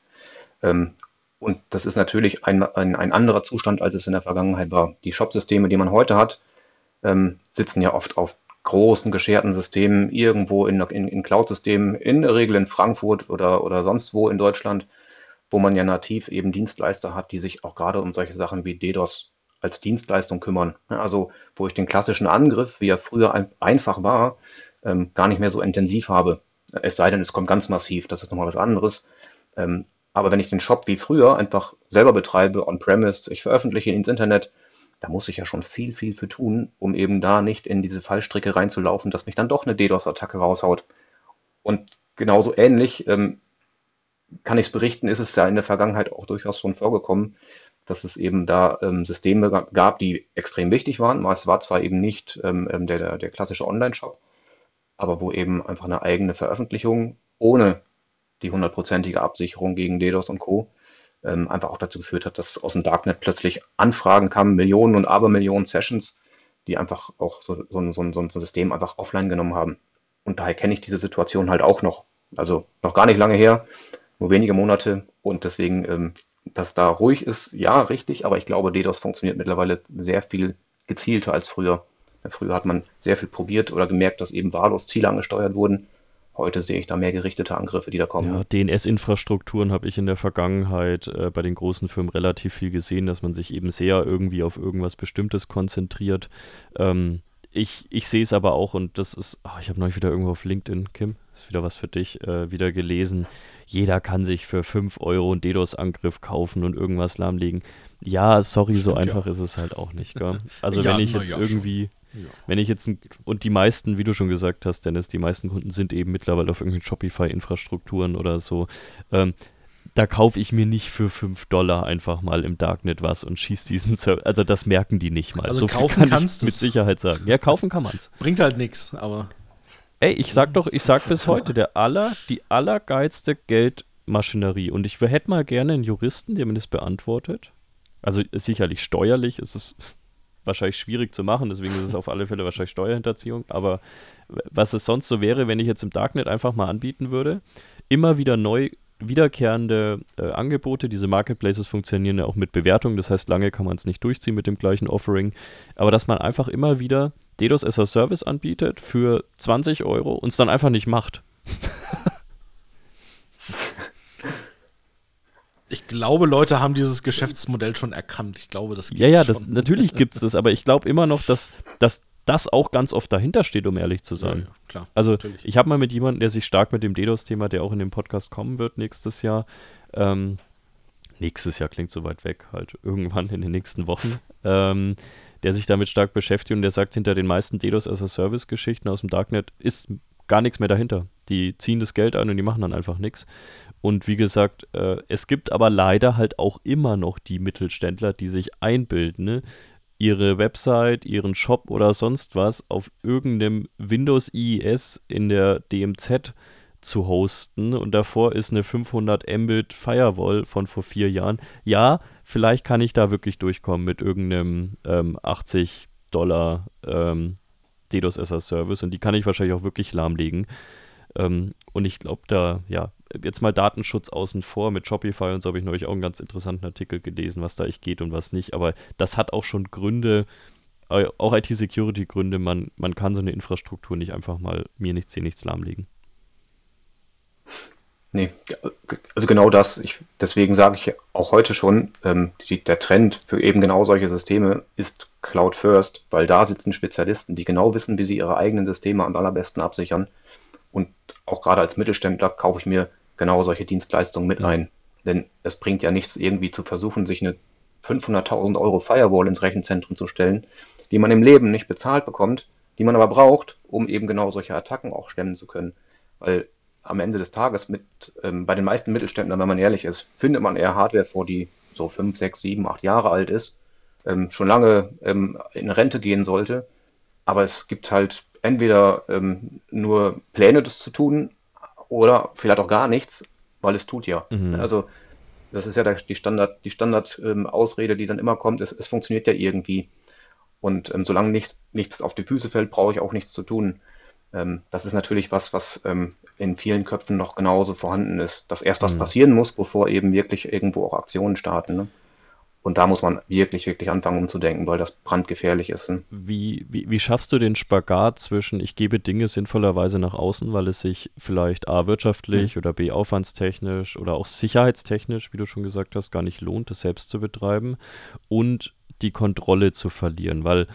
Ähm, und das ist natürlich ein, ein, ein, anderer Zustand, als es in der Vergangenheit war. Die Shop-Systeme, die man heute hat, ähm, sitzen ja oft auf großen gescherten Systemen irgendwo in, in, in Cloud-Systemen, in der Regel in Frankfurt oder, oder sonst wo in Deutschland, wo man ja nativ eben Dienstleister hat, die sich auch gerade um solche Sachen wie DDoS als Dienstleistung kümmern. Also wo ich den klassischen Angriff, wie er früher ein, einfach war, ähm, gar nicht mehr so intensiv habe. Es sei denn, es kommt ganz massiv, das ist nochmal was anderes. Ähm, aber wenn ich den Shop wie früher einfach selber betreibe, on-premise, ich veröffentliche ihn ins Internet, da muss ich ja schon viel, viel für tun, um eben da nicht in diese Fallstricke reinzulaufen, dass mich dann doch eine DDoS-Attacke raushaut. Und genauso ähnlich ähm, kann ich es berichten, ist es ja in der Vergangenheit auch durchaus schon vorgekommen, dass es eben da ähm, Systeme gab, die extrem wichtig waren. Es war zwar eben nicht ähm, ähm, der, der, der klassische Online-Shop, aber wo eben einfach eine eigene Veröffentlichung ohne die hundertprozentige Absicherung gegen DDoS und Co. Ähm, einfach auch dazu geführt hat, dass aus dem Darknet plötzlich Anfragen kamen, Millionen und Abermillionen Sessions, die einfach auch so, so, so, so ein System einfach offline genommen haben. Und daher kenne ich diese Situation halt auch noch. Also noch gar nicht lange her, nur wenige Monate. Und deswegen ähm, dass da ruhig ist, ja, richtig, aber ich glaube, DDoS funktioniert mittlerweile sehr viel gezielter als früher. Früher hat man sehr viel probiert oder gemerkt, dass eben wahllos Ziele angesteuert wurden. Heute sehe ich da mehr gerichtete Angriffe, die da kommen. Ja, DNS-Infrastrukturen habe ich in der Vergangenheit äh, bei den großen Firmen relativ viel gesehen, dass man sich eben sehr irgendwie auf irgendwas Bestimmtes konzentriert. Ähm, ich, ich sehe es aber auch und das ist, oh, ich habe neulich wieder irgendwo auf LinkedIn, Kim, ist wieder was für dich, äh, wieder gelesen. Jeder kann sich für 5 Euro einen DDoS-Angriff kaufen und irgendwas lahmlegen. Ja, sorry, so Stimmt, einfach ja. ist es halt auch nicht, gell? Also Ja, wenn ich jetzt ja, irgendwie, wenn ich jetzt, ein, und die meisten, wie du schon gesagt hast, Dennis, die meisten Kunden sind eben mittlerweile auf irgendwelchen Shopify-Infrastrukturen oder so. Ähm, da kaufe ich mir nicht für 5 Dollar einfach mal im Darknet was und schieße diesen Server. Also das merken die nicht mal. Also so kaufen kann kannst ich mit. Sicherheit sagen. Ja, kaufen kann man's. Bringt halt nichts, aber Ey, ich sag doch, ich sag bis heute, der aller, die allergeilste Geldmaschinerie. Und ich hätte mal gerne einen Juristen, der mir das beantwortet. Also sicherlich steuerlich ist es wahrscheinlich schwierig zu machen, deswegen ist es auf alle Fälle wahrscheinlich Steuerhinterziehung. Aber was es sonst so wäre, wenn ich jetzt im Darknet einfach mal anbieten würde, immer wieder neu wiederkehrende äh, Angebote. Diese Marketplaces funktionieren ja auch mit Bewertung, das heißt, lange kann man es nicht durchziehen mit dem gleichen Offering. Aber dass man einfach immer wieder DDoS as a Service anbietet für 20 Euro und es dann einfach nicht macht. ich glaube, Leute haben dieses Geschäftsmodell schon erkannt. Ich glaube, das Ja, ja, gibt's das, natürlich gibt es das, aber ich glaube immer noch, dass, dass das auch ganz oft dahinter steht, um ehrlich zu sein. ja, klar. Also natürlich. ich habe mal mit jemandem, der sich stark mit dem DDoS-Thema, der auch in dem Podcast kommen wird nächstes Jahr, ähm, nächstes Jahr klingt so weit weg, halt irgendwann in den nächsten Wochen, ähm, der sich damit stark beschäftigt und der sagt, hinter den meisten DDoS as a Service-Geschichten aus dem Darknet ist gar nichts mehr dahinter. Die ziehen das Geld ein und die machen dann einfach nichts. Und wie gesagt, äh, es gibt aber leider halt auch immer noch die Mittelständler, die sich einbilden, ne? Ihre Website, ihren Shop oder sonst was auf irgendeinem Windows IIS in der DMZ zu hosten und davor ist eine 500 Mbit Firewall von vor vier Jahren. Ja, vielleicht kann ich da wirklich durchkommen mit irgendeinem ähm, 80 Dollar ähm, DDoS as a Service und die kann ich wahrscheinlich auch wirklich lahmlegen. Ähm, und ich glaube da, ja, jetzt mal Datenschutz außen vor, mit Shopify und so habe ich neulich auch einen ganz interessanten Artikel gelesen, was da echt geht und was nicht. Aber das hat auch schon Gründe, auch IT-Security-Gründe, man, man kann so eine Infrastruktur nicht einfach mal mir nichts, hier nichts lahmlegen. Nee, also genau das. Ich, deswegen sage ich auch heute schon, ähm, die, der Trend für eben genau solche Systeme ist Cloud First, weil da sitzen Spezialisten, die genau wissen, wie sie ihre eigenen Systeme am allerbesten absichern. Und auch gerade als Mittelständler kaufe ich mir genau solche Dienstleistungen mit ein. Denn es bringt ja nichts, irgendwie zu versuchen, sich eine 500.000 Euro Firewall ins Rechenzentrum zu stellen, die man im Leben nicht bezahlt bekommt, die man aber braucht, um eben genau solche Attacken auch stemmen zu können. Weil am Ende des Tages mit ähm, bei den meisten Mittelständlern, wenn man ehrlich ist, findet man eher Hardware vor, die so 5, 6, 7, 8 Jahre alt ist, ähm, schon lange ähm, in Rente gehen sollte. Aber es gibt halt entweder ähm, nur Pläne, das zu tun, oder vielleicht auch gar nichts, weil es tut ja. Mhm. Also das ist ja die Standard, die Standard-Ausrede, die dann immer kommt, es, es funktioniert ja irgendwie. Und ähm, solange nicht, nichts auf die Füße fällt, brauche ich auch nichts zu tun. Ähm, das ist natürlich was, was ähm, in vielen Köpfen noch genauso vorhanden ist, dass erst was Mhm. passieren muss, bevor eben wirklich irgendwo auch Aktionen starten. Ne? Und da muss man wirklich, wirklich anfangen umzudenken, weil das brandgefährlich ist. Ne? Wie, wie, wie schaffst du den Spagat zwischen, ich gebe Dinge sinnvollerweise nach außen, weil es sich vielleicht A wirtschaftlich oder B aufwandstechnisch oder auch sicherheitstechnisch, wie du schon gesagt hast, gar nicht lohnt, das selbst zu betreiben und die Kontrolle zu verlieren, weil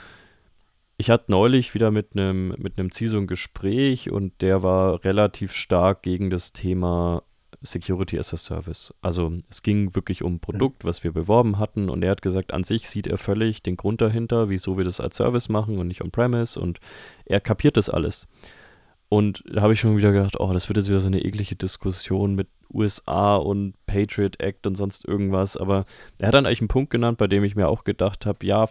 ich hatte neulich wieder mit einem mit einem CISO ein Gespräch und der war relativ stark gegen das Thema Security as a Service. Also es ging wirklich um ein Produkt, was wir beworben hatten und er hat gesagt, an sich sieht er völlig den Grund dahinter, wieso wir das als Service machen und nicht on-premise und er kapiert das alles. Und da habe ich schon wieder gedacht, oh, das wird jetzt wieder so eine eklige Diskussion mit USA und Patriot Act und sonst irgendwas. Aber er hat dann eigentlich einen Punkt genannt, bei dem ich mir auch gedacht habe, ja,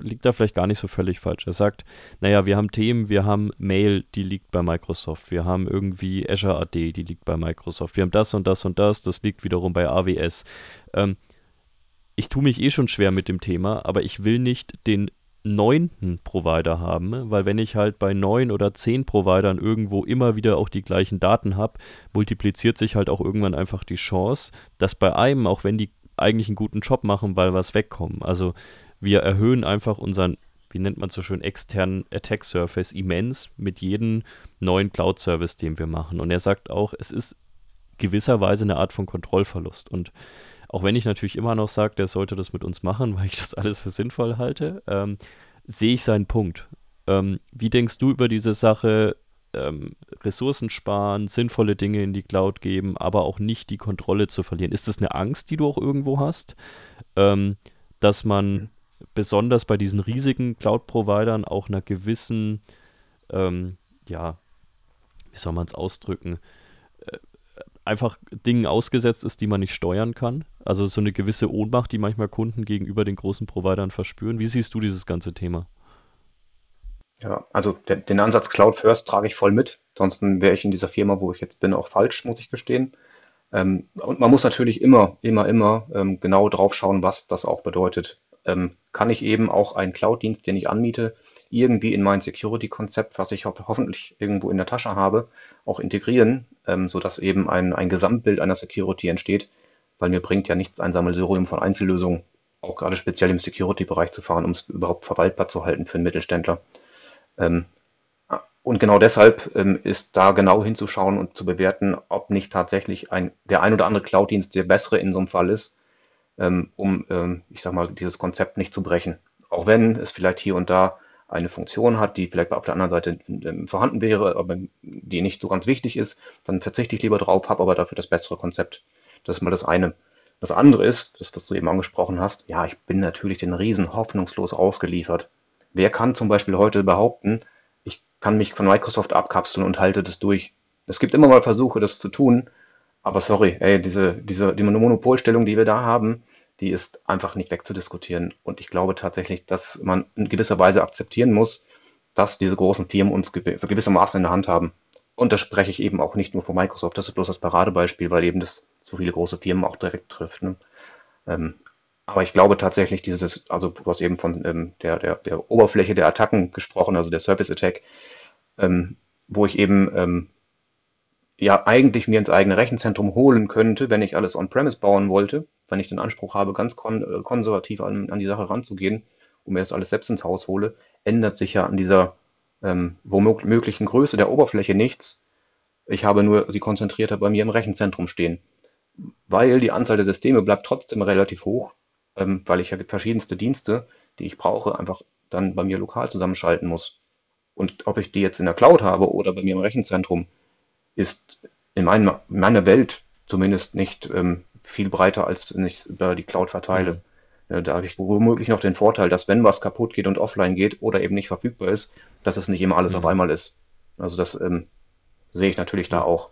liegt da vielleicht gar nicht so völlig falsch. Er sagt, naja, wir haben Themen, wir haben Mail, die liegt bei Microsoft. Wir haben irgendwie Azure AD, die liegt bei Microsoft. Wir haben das und das und das, das liegt wiederum bei AWS. Ähm, ich tue mich eh schon schwer mit dem Thema, aber ich will nicht den neunten Provider haben, weil wenn ich halt bei neun oder zehn Providern irgendwo immer wieder auch die gleichen Daten habe, multipliziert sich halt auch irgendwann einfach die Chance, dass bei einem, auch wenn die eigentlich einen guten Job machen, weil was wegkommen. Also wir erhöhen einfach unseren, wie nennt man so schön, externen Attack Surface immens mit jedem neuen Cloud-Service, den wir machen. Und er sagt auch, es ist gewisserweise eine Art von Kontrollverlust. Und auch wenn ich natürlich immer noch sage, der sollte das mit uns machen, weil ich das alles für sinnvoll halte, ähm, sehe ich seinen Punkt. Ähm, wie denkst du über diese Sache? Ähm, Ressourcen sparen, sinnvolle Dinge in die Cloud geben, aber auch nicht die Kontrolle zu verlieren. Ist das eine Angst, die du auch irgendwo hast, ähm, dass man mhm. Besonders bei diesen riesigen Cloud-Providern auch einer gewissen, ähm, ja, wie soll man es ausdrücken, äh, einfach Dingen ausgesetzt ist, die man nicht steuern kann? Also so eine gewisse Ohnmacht, die manchmal Kunden gegenüber den großen Providern verspüren. Wie siehst du dieses ganze Thema? Ja, also der, den Ansatz Cloud First trage ich voll mit. Ansonsten wäre ich in dieser Firma, wo ich jetzt bin, auch falsch, muss ich gestehen. Ähm, und man muss natürlich immer, immer, immer ähm, genau drauf schauen, was das auch bedeutet. Ähm, kann ich eben auch einen Cloud-Dienst, den ich anmiete, irgendwie in mein Security-Konzept, was ich ho hoffentlich irgendwo in der Tasche habe, auch integrieren, ähm, sodass eben ein, ein Gesamtbild einer Security entsteht, weil mir bringt ja nichts ein Sammelsurium von Einzellösungen, auch gerade speziell im Security-Bereich zu fahren, um es überhaupt verwaltbar zu halten für einen Mittelständler. Ähm, und genau deshalb ähm, ist da genau hinzuschauen und zu bewerten, ob nicht tatsächlich ein, der ein oder andere Cloud-Dienst der bessere in so einem Fall ist, ähm, um, ich sag mal, dieses Konzept nicht zu brechen. Auch wenn es vielleicht hier und da eine Funktion hat, die vielleicht auf der anderen Seite vorhanden wäre, aber die nicht so ganz wichtig ist, dann verzichte ich lieber drauf, habe aber dafür das bessere Konzept. Das ist mal das eine. Das andere ist, das, was du eben angesprochen hast, ja, ich bin natürlich den Riesen hoffnungslos ausgeliefert. Wer kann zum Beispiel heute behaupten, ich kann mich von Microsoft abkapseln und halte das durch? Es gibt immer mal Versuche, das zu tun, aber sorry, ey, diese, diese, die Monopolstellung, die wir da haben, die ist einfach nicht wegzudiskutieren. Und ich glaube tatsächlich, dass man in gewisser Weise akzeptieren muss, dass diese großen Firmen uns gewissermaßen in der Hand haben. Und da spreche ich eben auch nicht nur von Microsoft, das ist bloß das Paradebeispiel, weil eben das so viele große Firmen auch direkt trifft. Ne? Ähm, aber ich glaube tatsächlich, dieses, also du hast eben von ähm, der, der, der Oberfläche der Attacken gesprochen, also der Surface Attack, ähm, wo ich eben ähm, ja eigentlich mir ins eigene Rechenzentrum holen könnte, wenn ich alles on-premise bauen wollte, wenn ich den Anspruch habe, ganz kon äh, konservativ an, an die Sache ranzugehen und mir das alles selbst ins Haus hole, ändert sich ja an dieser ähm, womöglichen Größe der Oberfläche nichts. Ich habe nur sie konzentrierter bei mir im Rechenzentrum stehen. Weil die Anzahl der Systeme bleibt trotzdem relativ hoch, ähm, weil ich ja verschiedenste Dienste, die ich brauche, einfach dann bei mir lokal zusammenschalten muss. Und ob ich die jetzt in der Cloud habe oder bei mir im Rechenzentrum, ist in, mein, in meiner Welt zumindest nicht ähm, viel breiter, als wenn ich über die Cloud verteile. Mhm. Da habe ich womöglich noch den Vorteil, dass wenn was kaputt geht und offline geht oder eben nicht verfügbar ist, dass es nicht immer alles mhm. auf einmal ist. Also das ähm, sehe ich natürlich da auch.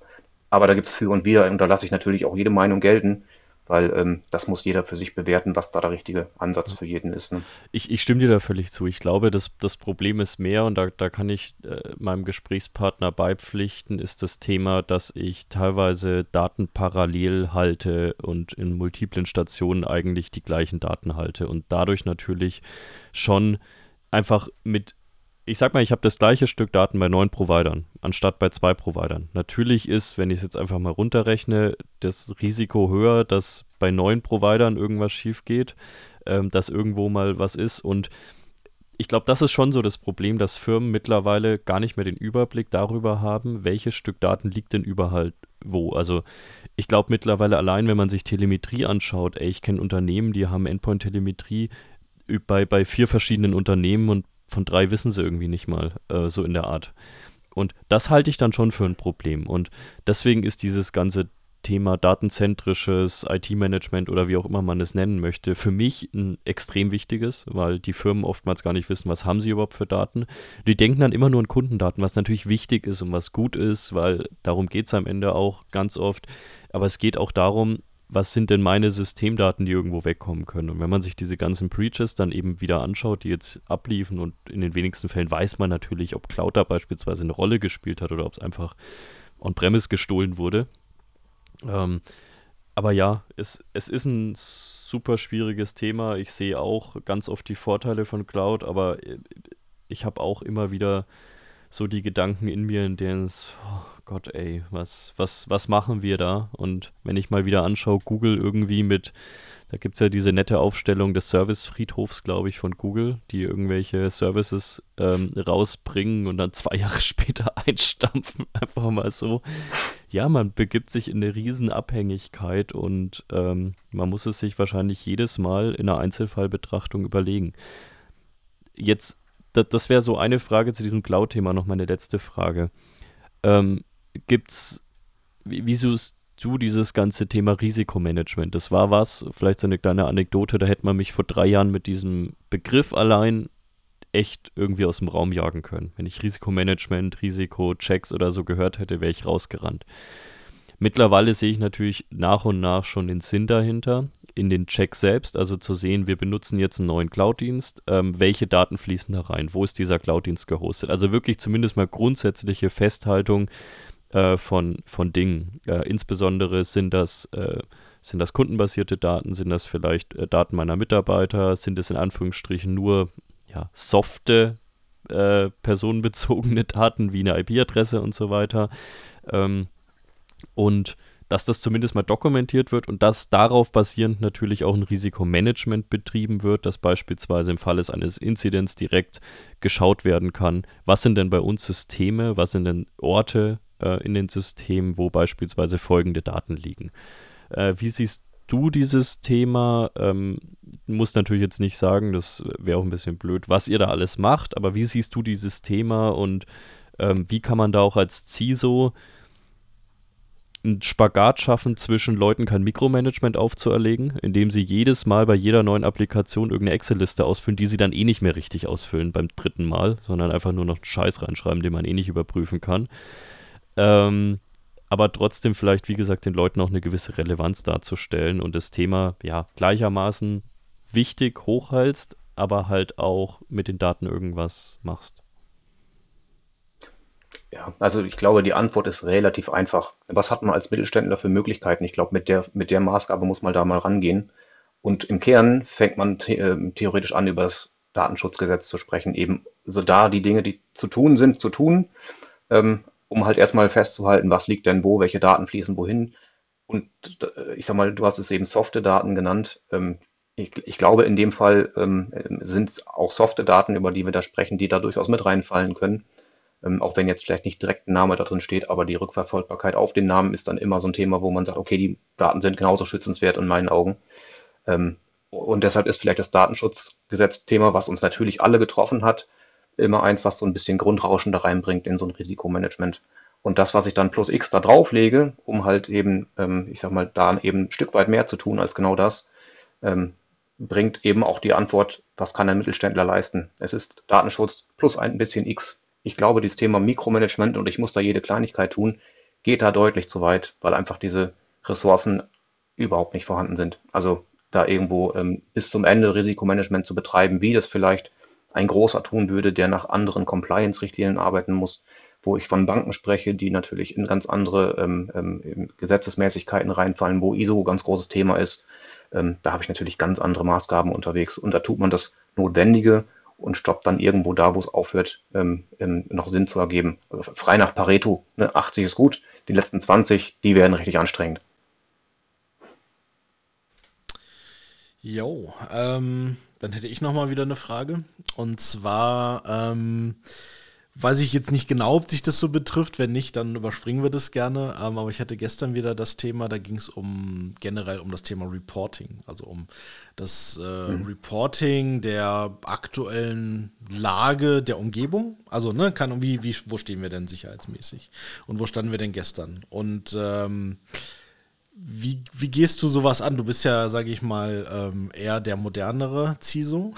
Aber da gibt es für und wieder und da lasse ich natürlich auch jede Meinung gelten weil ähm, das muss jeder für sich bewerten, was da der richtige Ansatz für jeden ist. Ne? Ich, ich stimme dir da völlig zu. Ich glaube, das, das Problem ist mehr, und da, da kann ich äh, meinem Gesprächspartner beipflichten, ist das Thema, dass ich teilweise Daten parallel halte und in multiplen Stationen eigentlich die gleichen Daten halte und dadurch natürlich schon einfach mit ich sag mal, ich habe das gleiche Stück Daten bei neun Providern, anstatt bei zwei Providern. Natürlich ist, wenn ich es jetzt einfach mal runterrechne, das Risiko höher, dass bei neun Providern irgendwas schief geht, ähm, dass irgendwo mal was ist. Und ich glaube, das ist schon so das Problem, dass Firmen mittlerweile gar nicht mehr den Überblick darüber haben, welches Stück Daten liegt denn überall wo. Also ich glaube mittlerweile allein, wenn man sich Telemetrie anschaut, ey, ich kenne Unternehmen, die haben Endpoint-Telemetrie bei, bei vier verschiedenen Unternehmen und von drei wissen sie irgendwie nicht mal, äh, so in der Art. Und das halte ich dann schon für ein Problem. Und deswegen ist dieses ganze Thema datenzentrisches IT-Management oder wie auch immer man es nennen möchte, für mich ein extrem wichtiges, weil die Firmen oftmals gar nicht wissen, was haben sie überhaupt für Daten. Die denken dann immer nur an Kundendaten, was natürlich wichtig ist und was gut ist, weil darum geht es am Ende auch ganz oft. Aber es geht auch darum, was sind denn meine Systemdaten, die irgendwo wegkommen können. Und wenn man sich diese ganzen Breaches dann eben wieder anschaut, die jetzt abliefen und in den wenigsten Fällen weiß man natürlich, ob Cloud da beispielsweise eine Rolle gespielt hat oder ob es einfach on-premise gestohlen wurde. Ähm, aber ja, es, es ist ein super schwieriges Thema. Ich sehe auch ganz oft die Vorteile von Cloud, aber ich habe auch immer wieder so die Gedanken in mir, in denen es, oh, Gott, ey, was, was, was machen wir da? Und wenn ich mal wieder anschaue, Google irgendwie mit, da gibt es ja diese nette Aufstellung des Service-Friedhofs, glaube ich, von Google, die irgendwelche Services ähm, rausbringen und dann zwei Jahre später einstampfen, einfach mal so. Ja, man begibt sich in eine Riesenabhängigkeit und ähm, man muss es sich wahrscheinlich jedes Mal in einer Einzelfallbetrachtung überlegen. Jetzt das, das wäre so eine Frage zu diesem Cloud-Thema, noch meine letzte Frage. Ähm, gibt's, wie, wieso ist du dieses ganze Thema Risikomanagement? Das war was, vielleicht so eine kleine Anekdote, da hätte man mich vor drei Jahren mit diesem Begriff allein echt irgendwie aus dem Raum jagen können. Wenn ich Risikomanagement, Risikochecks oder so gehört hätte, wäre ich rausgerannt. Mittlerweile sehe ich natürlich nach und nach schon den Sinn dahinter, in den Checks selbst, also zu sehen, wir benutzen jetzt einen neuen Cloud-Dienst, ähm, welche Daten fließen da rein, wo ist dieser Cloud-Dienst gehostet. Also wirklich zumindest mal grundsätzliche Festhaltung äh, von, von Dingen. Äh, insbesondere sind das, äh, sind das kundenbasierte Daten, sind das vielleicht äh, Daten meiner Mitarbeiter, sind es in Anführungsstrichen nur ja, softe äh, personenbezogene Daten wie eine IP-Adresse und so weiter. Ähm, und dass das zumindest mal dokumentiert wird und dass darauf basierend natürlich auch ein Risikomanagement betrieben wird, dass beispielsweise im Falle eines Inzidents direkt geschaut werden kann, was sind denn bei uns Systeme, was sind denn Orte äh, in den Systemen, wo beispielsweise folgende Daten liegen. Äh, wie siehst du dieses Thema? Ähm, muss natürlich jetzt nicht sagen, das wäre auch ein bisschen blöd, was ihr da alles macht, aber wie siehst du dieses Thema und ähm, wie kann man da auch als CISO einen Spagat schaffen, zwischen Leuten kein Mikromanagement aufzuerlegen, indem sie jedes Mal bei jeder neuen Applikation irgendeine Excel-Liste ausfüllen, die sie dann eh nicht mehr richtig ausfüllen beim dritten Mal, sondern einfach nur noch Scheiß reinschreiben, den man eh nicht überprüfen kann. Ähm, aber trotzdem vielleicht, wie gesagt, den Leuten auch eine gewisse Relevanz darzustellen und das Thema ja gleichermaßen wichtig hochhalst, aber halt auch mit den Daten irgendwas machst. Ja, also ich glaube, die Antwort ist relativ einfach. Was hat man als Mittelständler für Möglichkeiten? Ich glaube, mit der, mit der Maßgabe muss man da mal rangehen. Und im Kern fängt man the äh, theoretisch an, über das Datenschutzgesetz zu sprechen. Eben so da die Dinge, die zu tun sind, zu tun, ähm, um halt erstmal festzuhalten, was liegt denn wo, welche Daten fließen wohin. Und äh, ich sag mal, du hast es eben softe Daten genannt. Ähm, ich, ich, glaube, in dem Fall ähm, sind es auch softe Daten, über die wir da sprechen, die da durchaus mit reinfallen können. Ähm, auch wenn jetzt vielleicht nicht direkt ein Name da drin steht, aber die Rückverfolgbarkeit auf den Namen ist dann immer so ein Thema, wo man sagt, okay, die Daten sind genauso schützenswert in meinen Augen. Und deshalb ist vielleicht das Datenschutzgesetz Thema, was uns natürlich alle getroffen hat, immer eins, was so ein bisschen Grundrauschen da reinbringt in so ein Risikomanagement. Und das, was ich dann plus X da drauflege, um halt eben, ähm, ich sag mal, da eben ein Stück weit mehr zu tun als genau das, ähm, bringt eben auch die Antwort, was kann ein Mittelständler leisten? Es ist Datenschutz plus ein bisschen X. Ich glaube, dieses Thema Mikromanagement und ich muss da jede Kleinigkeit tun, geht da deutlich zu weit, weil einfach diese Ressourcen überhaupt nicht vorhanden sind. Also da irgendwo ähm, bis zum Ende Risikomanagement zu betreiben, wie das vielleicht ein großer tun würde, der nach anderen Compliance-Richtlinien arbeiten muss, wo ich von Banken spreche, die natürlich in ganz andere ähm, ähm, Gesetzesmäßigkeiten reinfallen, wo ISO ganz großes Thema ist. Ähm, da habe ich natürlich ganz andere Maßgaben unterwegs und da tut man das Notwendige und stoppt dann irgendwo da, wo es aufhört, ähm, ähm, noch Sinn zu ergeben. Also frei nach Pareto, ne, 80 ist gut, die letzten 20, die werden richtig anstrengend. Jo, ähm, dann hätte ich noch mal wieder eine Frage. Und zwar ähm, weiß ich jetzt nicht genau, ob sich das so betrifft. Wenn nicht, dann überspringen wir das gerne. Ähm, aber ich hatte gestern wieder das Thema, da ging es um generell um das Thema Reporting, also um das äh, mhm. Reporting der aktuellen Lage der Umgebung. Also ne, kann wie wie wo stehen wir denn sicherheitsmäßig und wo standen wir denn gestern? Und ähm, wie, wie gehst du sowas an? Du bist ja, sage ich mal, ähm, eher der modernere CISO.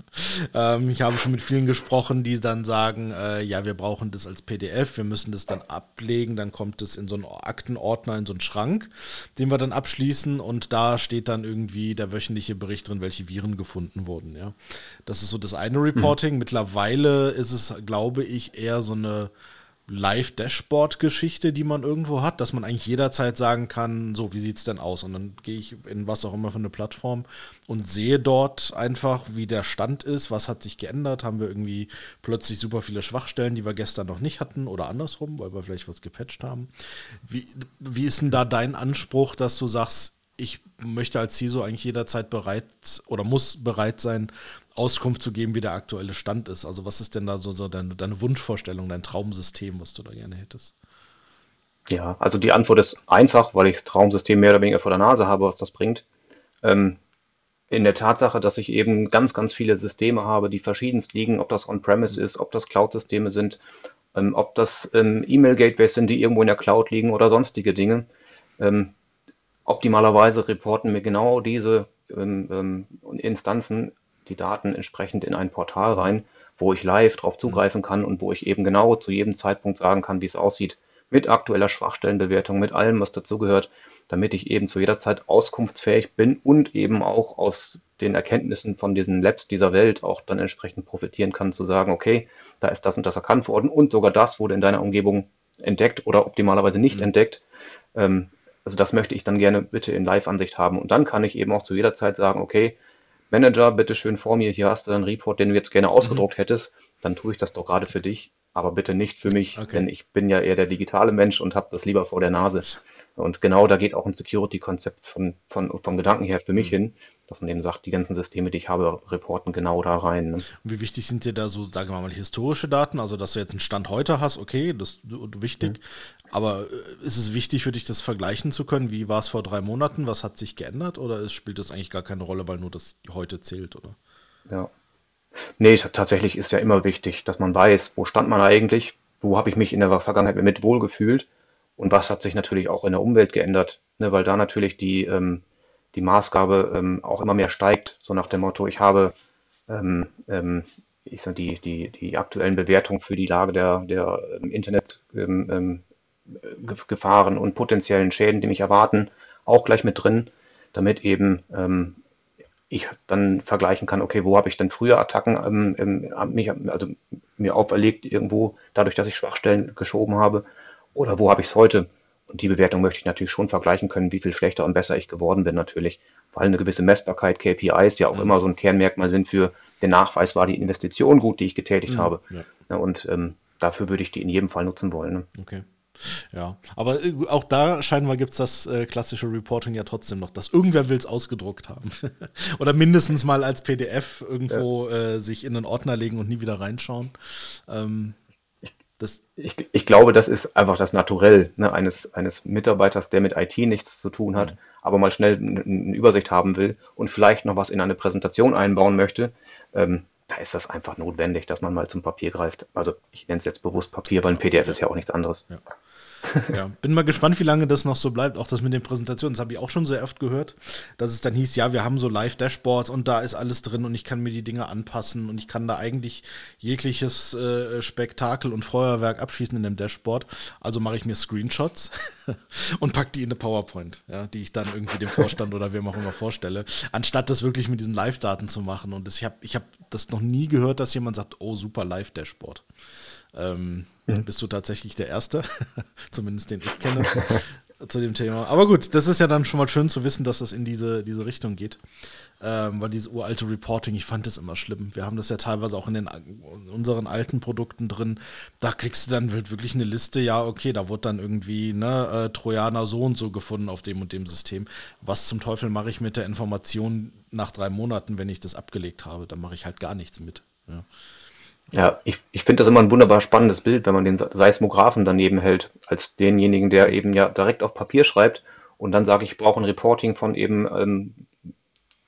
ähm, ich habe schon mit vielen gesprochen, die dann sagen, äh, ja, wir brauchen das als PDF, wir müssen das dann ablegen, dann kommt es in so einen Aktenordner, in so einen Schrank, den wir dann abschließen und da steht dann irgendwie der wöchentliche Bericht drin, welche Viren gefunden wurden. Ja, Das ist so das eine Reporting. Mhm. Mittlerweile ist es, glaube ich, eher so eine Live-Dashboard-Geschichte, die man irgendwo hat, dass man eigentlich jederzeit sagen kann, so, wie sieht es denn aus? Und dann gehe ich in was auch immer für eine Plattform und sehe dort einfach, wie der Stand ist, was hat sich geändert, haben wir irgendwie plötzlich super viele Schwachstellen, die wir gestern noch nicht hatten oder andersrum, weil wir vielleicht was gepatcht haben. Wie, wie ist denn da dein Anspruch, dass du sagst, ich möchte als CISO eigentlich jederzeit bereit oder muss bereit sein, Auskunft zu geben, wie der aktuelle Stand ist. Also was ist denn da so, so deine, deine, Wunschvorstellung, dein Traumsystem, was du da gerne hättest? Ja, also die Antwort ist einfach, weil ich das Traumsystem mehr oder weniger vor der Nase habe, was das bringt. Ähm, in der Tatsache, dass ich eben ganz, ganz viele Systeme habe, die verschiedenst liegen, ob das On-Premise ist, ob das Cloud-Systeme sind, ähm, ob das ähm, E-Mail-Gateways sind, die irgendwo in der Cloud liegen oder sonstige Dinge. Ähm, optimalerweise reporten mir genau diese ähm, ähm, Instanzen die Daten entsprechend in ein Portal rein, wo ich live drauf zugreifen kann und wo ich eben genau zu jedem Zeitpunkt sagen kann, wie es aussieht, mit aktueller Schwachstellenbewertung, mit allem, was dazugehört, damit ich eben zu jeder Zeit auskunftsfähig bin und eben auch aus den Erkenntnissen von diesen Labs dieser Welt auch dann entsprechend profitieren kann, zu sagen, okay, da ist das und das erkannt worden und sogar das wurde in deiner Umgebung entdeckt oder optimalerweise nicht mhm. entdeckt. Ähm, also das möchte ich dann gerne bitte in Live-Ansicht haben. Und dann kann ich eben auch zu jeder Zeit sagen, okay, Manager, bitte schön vor mir, hier hast du einen Report, den du jetzt gerne ausgedruckt mhm. hättest, dann tue ich das doch gerade für dich, aber bitte nicht für mich, okay. denn ich bin ja eher der digitale Mensch und habe das lieber vor der Nase. Und genau da geht auch ein Security-Konzept von, von, vom Gedanken her für mich mhm. hin, dass man eben sagt, die ganzen Systeme, die ich habe, reporten genau da rein. Ne? Und wie wichtig sind dir da so, sagen wir mal, historische Daten? Also, dass du jetzt einen Stand heute hast, okay, das ist wichtig. Mhm. Aber äh, ist es wichtig für dich, das vergleichen zu können? Wie war es vor drei Monaten? Was hat sich geändert? Oder spielt das eigentlich gar keine Rolle, weil nur das heute zählt, oder? Ja. Nee, tatsächlich ist ja immer wichtig, dass man weiß, wo stand man eigentlich, wo habe ich mich in der Vergangenheit mit wohlgefühlt und was hat sich natürlich auch in der Umwelt geändert, ne, weil da natürlich die, ähm, die Maßgabe ähm, auch immer mehr steigt, so nach dem Motto, ich habe ähm, ähm ich sag, die, die, die aktuellen Bewertungen für die Lage der, der ähm, Internetgefahren ähm, und potenziellen Schäden, die mich erwarten, auch gleich mit drin, damit eben ähm, ich dann vergleichen kann, okay, wo habe ich denn früher Attacken ähm, mich, also mir auferlegt irgendwo, dadurch, dass ich Schwachstellen geschoben habe oder wo habe ich es heute? Und die Bewertung möchte ich natürlich schon vergleichen können, wie viel schlechter und besser ich geworden bin natürlich, weil eine gewisse Messbarkeit, KPIs ja auch mhm. immer so ein Kernmerkmal sind für den Nachweis, war die Investition gut, die ich getätigt mhm. habe. Ja. Und ähm, dafür würde ich die in jedem Fall nutzen wollen. Ne? Okay. Ja, aber äh, auch da scheinbar gibt es das äh, klassische Reporting ja trotzdem noch, dass irgendwer will es ausgedruckt haben. Oder mindestens mal als PDF irgendwo ja. äh, sich in einen Ordner legen und nie wieder reinschauen. Ähm, das ich, ich, glaube, das ist einfach das Naturell ne, eines, eines Mitarbeiters, der mit IT nichts zu tun hat, mhm. aber mal schnell eine Übersicht haben will und vielleicht noch was in eine Präsentation einbauen möchte. Ähm, da ist das einfach notwendig, dass man mal zum Papier greift. Also ich nenne es jetzt bewusst Papier, weil ein PDF ist ja auch nichts anderes. Ja. Ja, bin mal gespannt, wie lange das noch so bleibt. Auch das mit den Präsentationen, das habe ich auch schon sehr oft gehört, dass es dann hieß, ja, wir haben so Live-Dashboards und da ist alles drin und ich kann mir die Dinge anpassen und ich kann da eigentlich jegliches äh, Spektakel und Feuerwerk abschießen in dem Dashboard. Also mache ich mir Screenshots und packe die in eine PowerPoint, ja, die ich dann irgendwie dem Vorstand oder wem auch immer vorstelle, anstatt das wirklich mit diesen Live-Daten zu machen. Und das, ich habe ich hab das noch nie gehört, dass jemand sagt, oh, super Live-Dashboard. Ähm, mhm. Bist du tatsächlich der Erste, zumindest den ich kenne, zu dem Thema. Aber gut, das ist ja dann schon mal schön zu wissen, dass das in diese, diese Richtung geht. Ähm, weil dieses uralte Reporting, ich fand das immer schlimm. Wir haben das ja teilweise auch in, den, in unseren alten Produkten drin. Da kriegst du dann wirklich eine Liste, ja, okay, da wurde dann irgendwie ne, äh, Trojaner so und so gefunden auf dem und dem System. Was zum Teufel mache ich mit der Information nach drei Monaten, wenn ich das abgelegt habe? Da mache ich halt gar nichts mit. Ja. Ja, ich, ich finde das immer ein wunderbar spannendes Bild, wenn man den Seismographen daneben hält, als denjenigen, der eben ja direkt auf Papier schreibt und dann sage ich, ich brauche ein Reporting von eben, ähm,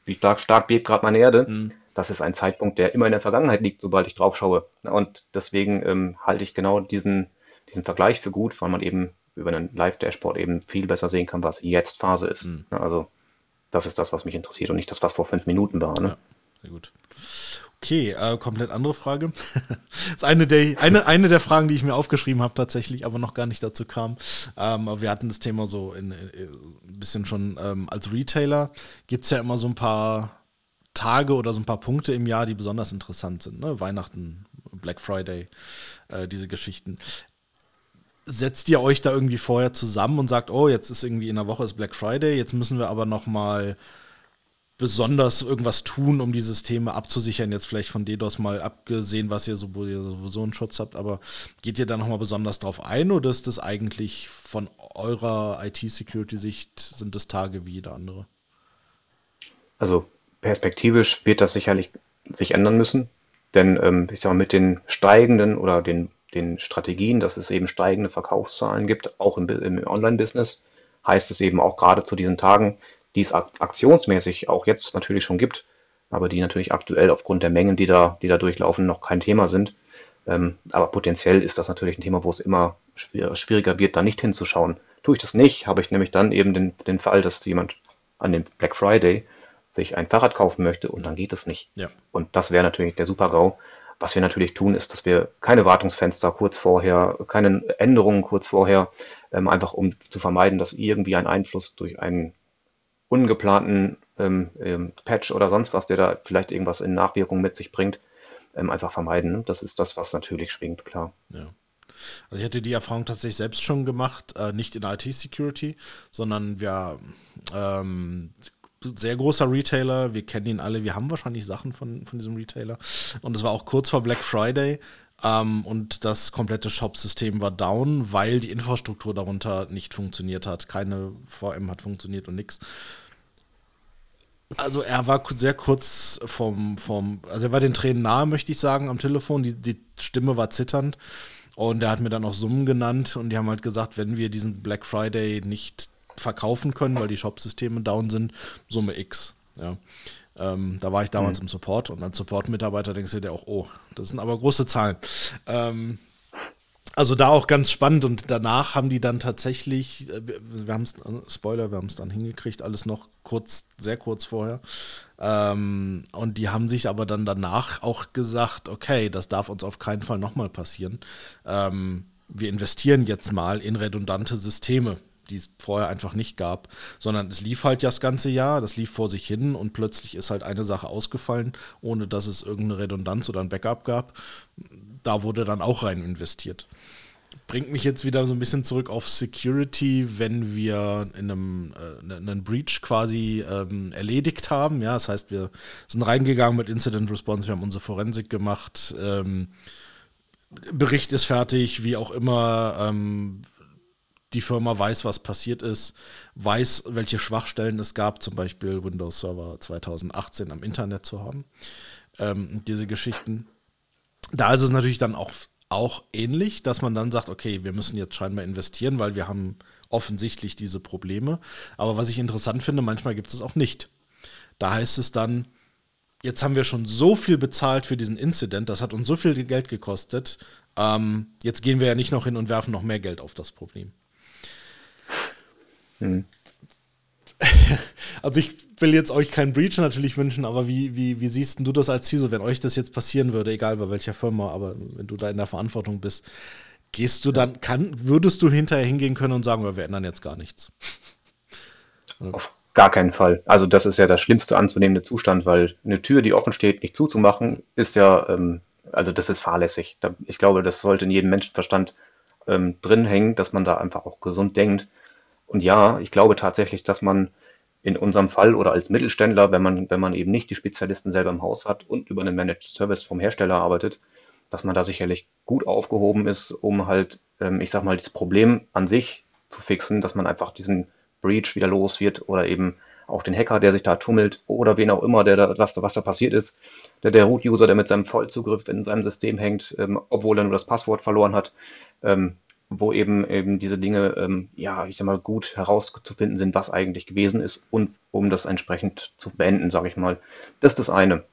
wie stark, stark bebt gerade meine Erde. Mhm. Das ist ein Zeitpunkt, der immer in der Vergangenheit liegt, sobald ich drauf schaue. Und deswegen ähm, halte ich genau diesen, diesen Vergleich für gut, weil man eben über einen Live-Dashboard eben viel besser sehen kann, was jetzt Phase ist. Mhm. Also das ist das, was mich interessiert und nicht das, was vor fünf Minuten war. Ne? Ja, sehr gut. Okay, äh, komplett andere Frage. das ist eine der, eine, eine der Fragen, die ich mir aufgeschrieben habe tatsächlich, aber noch gar nicht dazu kam. Ähm, wir hatten das Thema so in, ein bisschen schon ähm, als Retailer. Gibt es ja immer so ein paar Tage oder so ein paar Punkte im Jahr, die besonders interessant sind. Ne? Weihnachten, Black Friday, äh, diese Geschichten. Setzt ihr euch da irgendwie vorher zusammen und sagt, oh, jetzt ist irgendwie in der Woche ist Black Friday, jetzt müssen wir aber noch mal besonders irgendwas tun, um die Systeme abzusichern? Jetzt vielleicht von DDoS mal abgesehen, was ihr, so, ihr sowieso einen Schutz habt, aber geht ihr da nochmal besonders drauf ein oder ist das eigentlich von eurer IT-Security-Sicht, sind das Tage wie jeder andere? Also perspektivisch wird das sicherlich sich ändern müssen, denn ähm, ich sage mit den steigenden oder den, den Strategien, dass es eben steigende Verkaufszahlen gibt, auch im, im Online-Business, heißt es eben auch gerade zu diesen Tagen, die es aktionsmäßig auch jetzt natürlich schon gibt, aber die natürlich aktuell aufgrund der Mengen, die da, die da durchlaufen, noch kein Thema sind. Ähm, aber potenziell ist das natürlich ein Thema, wo es immer schwieriger wird, da nicht hinzuschauen. Tue ich das nicht, habe ich nämlich dann eben den, den Fall, dass jemand an dem Black Friday sich ein Fahrrad kaufen möchte und dann geht es nicht. Ja. Und das wäre natürlich der Super-GAU. Was wir natürlich tun, ist, dass wir keine Wartungsfenster kurz vorher, keine Änderungen kurz vorher, ähm, einfach um zu vermeiden, dass irgendwie ein Einfluss durch einen ungeplanten ähm, ähm, Patch oder sonst was, der da vielleicht irgendwas in Nachwirkung mit sich bringt, ähm, einfach vermeiden. Das ist das, was natürlich schwingt, klar. Ja. Also ich hatte die Erfahrung tatsächlich selbst schon gemacht, äh, nicht in IT-Security, sondern wir ähm, sehr großer Retailer, wir kennen ihn alle, wir haben wahrscheinlich Sachen von, von diesem Retailer. Und es war auch kurz vor Black Friday ähm, und das komplette Shop-System war down, weil die Infrastruktur darunter nicht funktioniert hat. Keine VM hat funktioniert und nichts. Also er war sehr kurz vom, vom, also er war den Tränen nahe, möchte ich sagen, am Telefon. Die, die Stimme war zitternd. Und er hat mir dann auch Summen genannt und die haben halt gesagt, wenn wir diesen Black Friday nicht verkaufen können, weil die Shop-Systeme down sind, Summe X. Ja. Ähm, da war ich damals mhm. im Support und als Support-Mitarbeiter denkst du dir auch, oh, das sind aber große Zahlen. Ähm, also da auch ganz spannend und danach haben die dann tatsächlich, äh, wir haben es, äh, Spoiler, wir haben es dann hingekriegt, alles noch kurz, sehr kurz vorher. Ähm, und die haben sich aber dann danach auch gesagt, okay, das darf uns auf keinen Fall nochmal passieren. Ähm, wir investieren jetzt mal in redundante Systeme die es vorher einfach nicht gab, sondern es lief halt das ganze Jahr, das lief vor sich hin und plötzlich ist halt eine Sache ausgefallen, ohne dass es irgendeine Redundanz oder ein Backup gab. Da wurde dann auch rein investiert. Bringt mich jetzt wieder so ein bisschen zurück auf Security, wenn wir in einem äh, einen Breach quasi ähm, erledigt haben. Ja, das heißt, wir sind reingegangen mit Incident Response, wir haben unsere Forensik gemacht. Ähm, Bericht ist fertig, wie auch immer. Ähm, die Firma weiß, was passiert ist, weiß, welche Schwachstellen es gab, zum Beispiel Windows Server 2018 am Internet zu haben. Ähm, diese Geschichten. Da ist es natürlich dann auch, auch ähnlich, dass man dann sagt, okay, wir müssen jetzt scheinbar investieren, weil wir haben offensichtlich diese Probleme. Aber was ich interessant finde, manchmal gibt es es auch nicht. Da heißt es dann, jetzt haben wir schon so viel bezahlt für diesen Incident, das hat uns so viel Geld gekostet, ähm, jetzt gehen wir ja nicht noch hin und werfen noch mehr Geld auf das Problem. Hm. Also ich will jetzt euch keinen Breach natürlich wünschen, aber wie, wie, wie siehst du das als CISO, wenn euch das jetzt passieren würde, egal bei welcher Firma, aber wenn du da in der Verantwortung bist, gehst du dann, kann, würdest du hinterher hingehen können und sagen, wir ändern jetzt gar nichts? Auf gar keinen Fall. Also das ist ja der schlimmste anzunehmende Zustand, weil eine Tür, die offen steht, nicht zuzumachen, ist ja, ähm, also das ist fahrlässig. Ich glaube, das sollte in jedem Menschenverstand ähm, drin hängen, dass man da einfach auch gesund denkt und ja, ich glaube tatsächlich, dass man in unserem Fall oder als Mittelständler, wenn man, wenn man eben nicht die Spezialisten selber im Haus hat und über einen Managed Service vom Hersteller arbeitet, dass man da sicherlich gut aufgehoben ist, um halt, ähm, ich sag mal, das Problem an sich zu fixen, dass man einfach diesen Breach wieder los wird oder eben auch den Hacker, der sich da tummelt oder wen auch immer, der da, was, was da passiert ist, der, der Root-User, der mit seinem Vollzugriff in seinem System hängt, ähm, obwohl er nur das Passwort verloren hat, ähm, wo eben eben diese Dinge, ähm, ja, ich sag mal, gut herauszufinden sind, was eigentlich gewesen ist und um das entsprechend zu beenden, sage ich mal. Das ist das eine.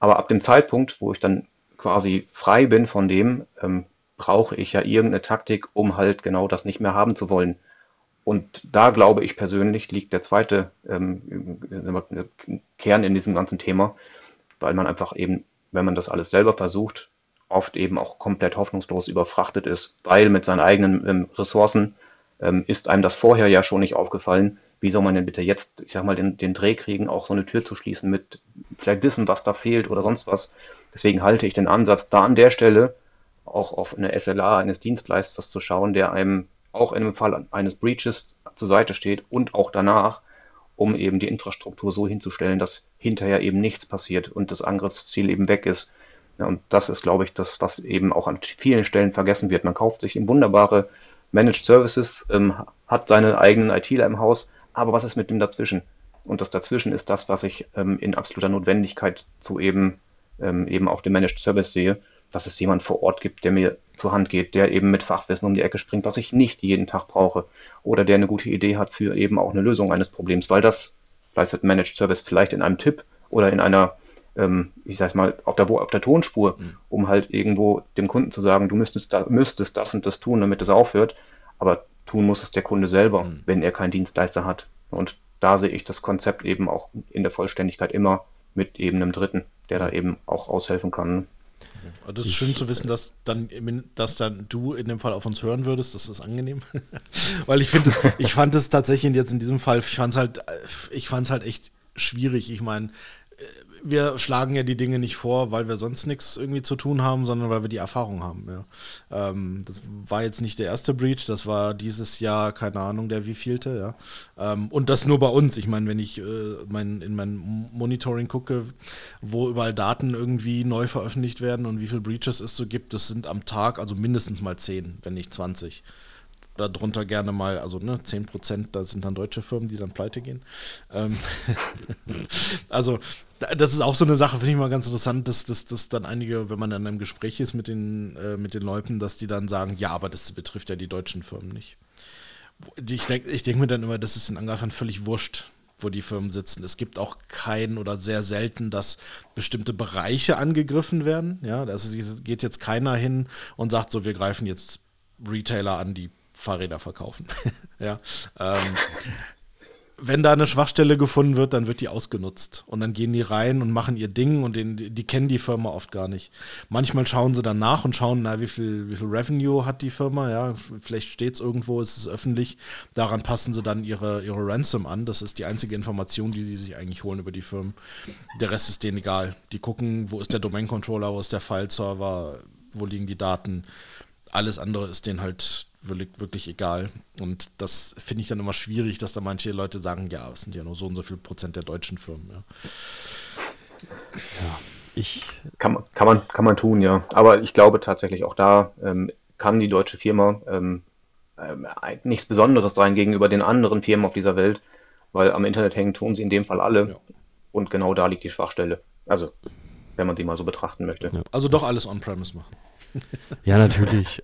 Aber ab dem Zeitpunkt, wo ich dann quasi frei bin von dem, ähm, brauche ich ja irgendeine Taktik, um halt genau das nicht mehr haben zu wollen. Und da glaube ich persönlich liegt der zweite ähm, Kern in diesem ganzen Thema, weil man einfach eben, wenn man das alles selber versucht, oft eben auch komplett hoffnungslos überfrachtet ist, weil mit seinen eigenen ähm, Ressourcen ähm, ist einem das vorher ja schon nicht aufgefallen. Wie soll man denn bitte jetzt, ich sag mal, den, den Dreh kriegen, auch so eine Tür zu schließen mit vielleicht wissen, was da fehlt oder sonst was. Deswegen halte ich den Ansatz, da an der Stelle auch auf eine SLA eines Dienstleisters zu schauen, der einem auch in einem Fall eines Breaches zur Seite steht und auch danach, um eben die Infrastruktur so hinzustellen, dass hinterher eben nichts passiert und das Angriffsziel eben weg ist. Ja, und das ist, glaube ich, das, was eben auch an vielen Stellen vergessen wird. Man kauft sich in wunderbare Managed Services, ähm, hat seine eigenen ITler im Haus, aber was ist mit dem dazwischen? Und das dazwischen ist das, was ich ähm, in absoluter Notwendigkeit zu eben, ähm, eben auch dem Managed Service sehe, dass es jemand vor Ort gibt, der mir zur Hand geht, der eben mit Fachwissen um die Ecke springt, was ich nicht jeden Tag brauche, oder der eine gute Idee hat für eben auch eine Lösung eines Problems, weil das Dienstleister Managed Service vielleicht in einem Tipp oder in einer, ähm, ich sag's mal, auf der, auf der Tonspur, mhm. um halt irgendwo dem Kunden zu sagen, du müsstest, da, müsstest das und das tun, damit es aufhört. Aber tun muss es der Kunde selber, mhm. wenn er keinen Dienstleister hat. Und da sehe ich das Konzept eben auch in der Vollständigkeit immer mit eben einem Dritten, der da eben auch aushelfen kann. Das ist schön zu wissen, dass dann, dass dann du in dem Fall auf uns hören würdest. Das ist angenehm. Weil ich finde, ich fand es tatsächlich jetzt in diesem Fall, ich fand es halt, ich fand es halt echt schwierig. Ich meine, wir schlagen ja die Dinge nicht vor, weil wir sonst nichts irgendwie zu tun haben, sondern weil wir die Erfahrung haben. Ja. Ähm, das war jetzt nicht der erste Breach, das war dieses Jahr, keine Ahnung, der wievielte, ja. Ähm, und das nur bei uns. Ich meine, wenn ich äh, mein, in mein Monitoring gucke, wo überall Daten irgendwie neu veröffentlicht werden und wie viele Breaches es so gibt, das sind am Tag also mindestens mal 10, wenn nicht 20 darunter gerne mal, also ne, 10 Prozent, da sind dann deutsche Firmen, die dann pleite gehen. Ähm also das ist auch so eine Sache, finde ich mal ganz interessant, dass, dass, dass dann einige, wenn man dann im Gespräch ist mit den, äh, mit den Leuten, dass die dann sagen, ja, aber das betrifft ja die deutschen Firmen nicht. Ich denke ich denk mir dann immer, das ist den Angreifern völlig wurscht, wo die Firmen sitzen. Es gibt auch keinen oder sehr selten, dass bestimmte Bereiche angegriffen werden. Ja, also geht jetzt keiner hin und sagt so, wir greifen jetzt Retailer an, die Fahrräder verkaufen. ja. Ähm, wenn da eine Schwachstelle gefunden wird, dann wird die ausgenutzt. Und dann gehen die rein und machen ihr Ding und den, die kennen die Firma oft gar nicht. Manchmal schauen sie dann nach und schauen, na, wie viel, wie viel Revenue hat die Firma, ja, vielleicht steht es irgendwo, ist es öffentlich. Daran passen sie dann ihre, ihre Ransom an. Das ist die einzige Information, die sie sich eigentlich holen über die Firmen. Der Rest ist denen egal. Die gucken, wo ist der Domain-Controller, wo ist der File-Server, wo liegen die Daten. Alles andere ist denen halt wirklich, wirklich egal. Und das finde ich dann immer schwierig, dass da manche Leute sagen, ja, es sind ja nur so und so viel Prozent der deutschen Firmen. Ja. ja ich kann, kann, man, kann man tun, ja. Aber ich glaube tatsächlich auch da ähm, kann die deutsche Firma ähm, äh, nichts Besonderes sein gegenüber den anderen Firmen auf dieser Welt, weil am Internet hängen tun sie in dem Fall alle. Ja. Und genau da liegt die Schwachstelle. Also, wenn man sie mal so betrachten möchte. Ja. Also doch alles on-premise machen. Ja, natürlich.